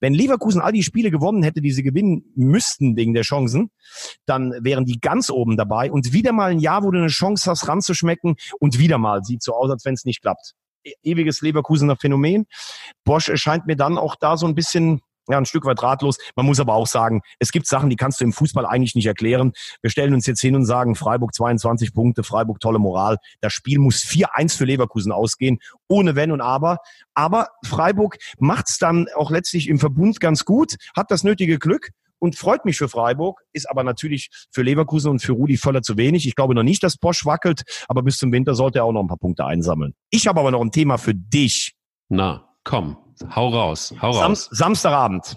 wenn Leverkusen all die Spiele gewonnen hätte, die sie gewinnen müssten wegen der Chancen, dann wären die ganz oben dabei. Und wieder mal ein Jahr, wo du eine Chance hast, ranzuschmecken und wieder mal sieht so aus, als wenn es nicht klappt. E ewiges Leverkusener Phänomen. Bosch erscheint mir dann auch da so ein bisschen ja, ein Stück weit ratlos. Man muss aber auch sagen, es gibt Sachen, die kannst du im Fußball eigentlich nicht erklären. Wir stellen uns jetzt hin und sagen, Freiburg 22 Punkte, Freiburg tolle Moral. Das Spiel muss 4-1 für Leverkusen ausgehen, ohne Wenn und Aber. Aber Freiburg macht's dann auch letztlich im Verbund ganz gut, hat das nötige Glück und freut mich für Freiburg, ist aber natürlich für Leverkusen und für Rudi Völler zu wenig. Ich glaube noch nicht, dass Bosch wackelt, aber bis zum Winter sollte er auch noch ein paar Punkte einsammeln. Ich habe aber noch ein Thema für dich. Na, komm. Hau raus, hau raus. Sam Samstagabend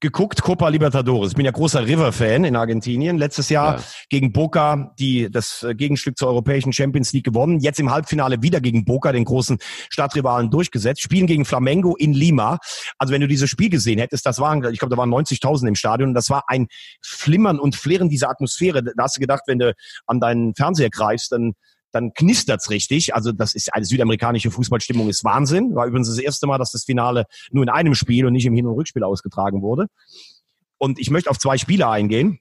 geguckt, Copa Libertadores. Ich bin ja großer River-Fan in Argentinien. Letztes Jahr ja. gegen Boca die das äh, Gegenstück zur europäischen Champions League gewonnen. Jetzt im Halbfinale wieder gegen Boca, den großen Stadtrivalen, durchgesetzt. Spielen gegen Flamengo in Lima. Also wenn du dieses Spiel gesehen hättest, das waren, ich glaube, da waren 90.000 im Stadion. Das war ein Flimmern und Flirren dieser Atmosphäre. Da hast du gedacht, wenn du an deinen Fernseher greifst, dann dann knistert's richtig. Also das ist eine südamerikanische Fußballstimmung ist Wahnsinn. War übrigens das erste Mal, dass das Finale nur in einem Spiel und nicht im Hin- und Rückspiel ausgetragen wurde. Und ich möchte auf zwei Spiele eingehen.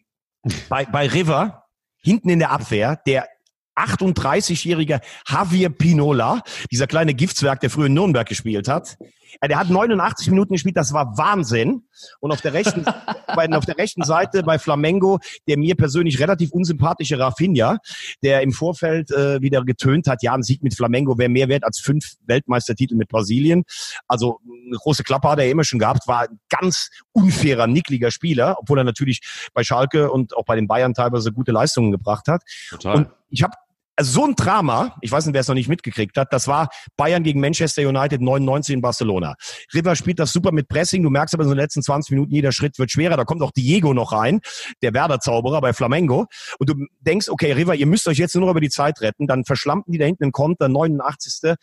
Bei, bei River, hinten in der Abwehr, der 38-jährige Javier Pinola, dieser kleine Giftswerk, der früher in Nürnberg gespielt hat. Ja, der hat 89 Minuten gespielt, das war Wahnsinn. Und auf der rechten, bei, auf der rechten Seite bei Flamengo, der mir persönlich relativ unsympathische Rafinha, der im Vorfeld äh, wieder getönt hat, ja, ein Sieg mit Flamengo wäre mehr wert als fünf Weltmeistertitel mit Brasilien. Also eine große Klappe hat er immer schon gehabt, war ein ganz unfairer, nickliger Spieler, obwohl er natürlich bei Schalke und auch bei den Bayern teilweise gute Leistungen gebracht hat. Total. Und ich habe also so ein Drama, ich weiß nicht, wer es noch nicht mitgekriegt hat, das war Bayern gegen Manchester United 99 in Barcelona. River spielt das super mit Pressing, du merkst aber in den letzten 20 Minuten, jeder Schritt wird schwerer, da kommt auch Diego noch rein, der Werder-Zauberer bei Flamengo und du denkst, okay, River, ihr müsst euch jetzt nur über die Zeit retten, dann verschlammten die da hinten einen Konter, 89.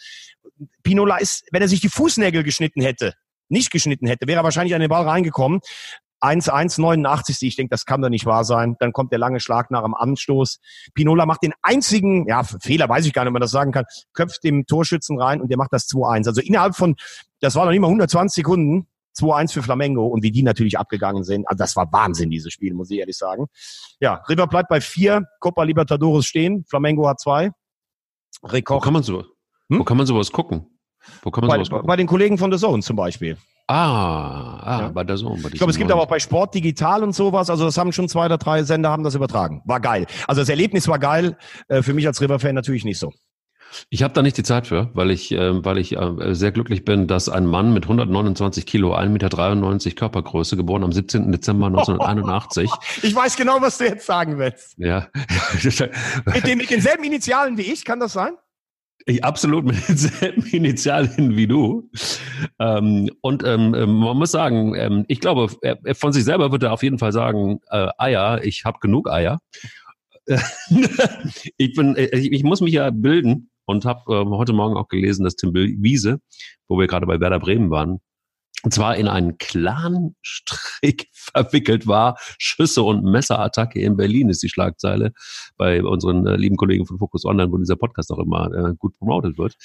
Pinola ist, wenn er sich die Fußnägel geschnitten hätte, nicht geschnitten hätte, wäre er wahrscheinlich an den Ball reingekommen. 1-1-89. Ich denke, das kann doch nicht wahr sein. Dann kommt der lange Schlag nach dem Anstoß. Pinola macht den einzigen, ja, Fehler weiß ich gar nicht, ob man das sagen kann, köpft dem Torschützen rein und der macht das 2-1. Also innerhalb von, das war noch nicht mal 120 Sekunden, 2-1 für Flamengo und wie die natürlich abgegangen sind. Also das war Wahnsinn, dieses Spiel, muss ich ehrlich sagen. Ja, River bleibt bei vier, Copa Libertadores stehen, Flamengo hat zwei. Rekord. Wo kann man so, hm? wo kann man sowas gucken? Wo kann man bei, sowas gucken? Bei den Kollegen von The Zone zum Beispiel. Ah, ah ja. bei der Sohn. ich glaube, es gibt aber auch bei Sport Digital und sowas. Also das haben schon zwei oder drei Sender haben das übertragen. War geil. Also das Erlebnis war geil. Äh, für mich als River-Fan natürlich nicht so. Ich habe da nicht die Zeit für, weil ich, äh, weil ich äh, sehr glücklich bin, dass ein Mann mit 129 Kilo, 1,93 Meter Körpergröße, geboren am 17. Dezember 1981. ich weiß genau, was du jetzt sagen willst. Ja. mit, den, mit denselben Initialen wie ich, kann das sein? Ich, absolut mit denselben Initialen wie du. Ähm, und ähm, ähm man muss sagen, ähm, ich glaube, er, von sich selber wird er auf jeden Fall sagen, äh, Eier, ich habe genug Eier. ich, bin, ich, äh, ich muss mich ja bilden und habe äh, heute Morgen auch gelesen, dass Tim Wiese, wo wir gerade bei Werder Bremen waren, und zwar in einen Clan-Strick verwickelt war. Schüsse und Messerattacke in Berlin ist die Schlagzeile bei unseren äh, lieben Kollegen von Focus Online, wo dieser Podcast auch immer äh, gut promotet wird.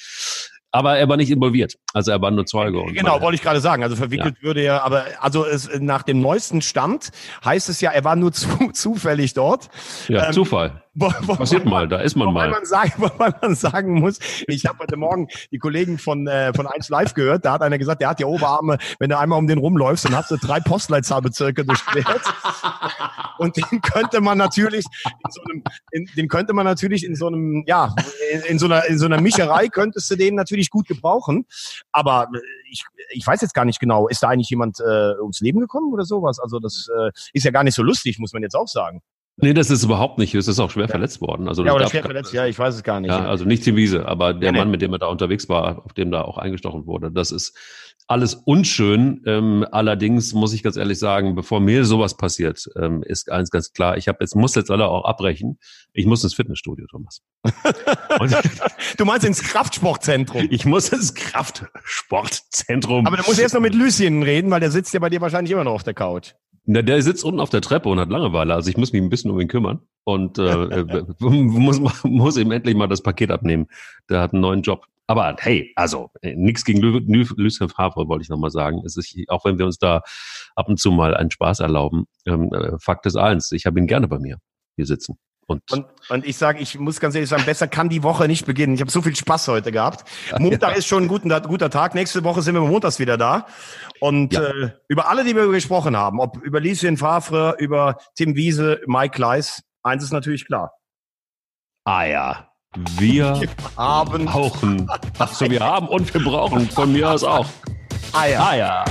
Aber er war nicht involviert. Also er war nur Zeuge. genau, wollte ich gerade sagen. Also verwickelt ja. würde er, aber also es, nach dem neuesten Stand heißt es ja, er war nur zu, zufällig dort. Ja, ähm, Zufall. Passiert mal, da ist man mal. Man sagen, wobei man sagen muss, ich habe heute Morgen die Kollegen von, äh, von 1 Live gehört, da hat einer gesagt, der hat ja Oberarme, wenn du einmal um den rumläufst, dann hast du drei Postleitzahlbezirke durchquert. Und den könnte man natürlich in so einem, in, den könnte man natürlich in so einem, ja, in, in so einer, in so einer Mischerei könntest du den natürlich gut gebrauchen. Aber äh, ich, ich weiß jetzt gar nicht genau, ist da eigentlich jemand äh, ums Leben gekommen oder sowas? Also das äh, ist ja gar nicht so lustig, muss man jetzt auch sagen. Nee, das ist überhaupt nicht. Es ist auch schwer ja. verletzt worden. Also ja, oder schwer verletzt, ja, ich weiß es gar nicht. Ja, also nicht die Wiese, aber der nee, Mann, mit dem er da unterwegs war, auf dem da auch eingestochen wurde. Das ist alles unschön. Ähm, allerdings muss ich ganz ehrlich sagen, bevor mir sowas passiert, ähm, ist eins ganz klar. Ich habe jetzt muss jetzt alle auch abbrechen. Ich muss ins Fitnessstudio, Thomas. du meinst ins Kraftsportzentrum? Ich muss ins Kraftsportzentrum. Aber du musst erst noch mit Lucien reden, weil der sitzt ja bei dir wahrscheinlich immer noch auf der Couch. Na, der sitzt unten auf der Treppe und hat Langeweile. Also ich muss mich ein bisschen um ihn kümmern und äh, äh muss, muss ihm endlich mal das Paket abnehmen. Der hat einen neuen Job. Aber hey, also äh, nichts gegen Lucien Favre wollte ich nochmal sagen. Es ist, auch wenn wir uns da ab und zu mal einen Spaß erlauben, ähm, äh, Fakt ist eins, ich habe ihn gerne bei mir hier sitzen. Und, und, und ich sage, ich muss ganz ehrlich sagen, besser kann die Woche nicht beginnen. Ich habe so viel Spaß heute gehabt. Montag ja. ist schon ein guter, guter Tag. Nächste Woche sind wir montags wieder da. Und ja. äh, über alle, die wir gesprochen haben, ob über Lucien Favre, über Tim Wiese, Mike Kleiss, eins ist natürlich klar. Ah ja, wir, haben brauchen. Ach so, wir haben und wir brauchen von mir aus auch. Eier. Eier.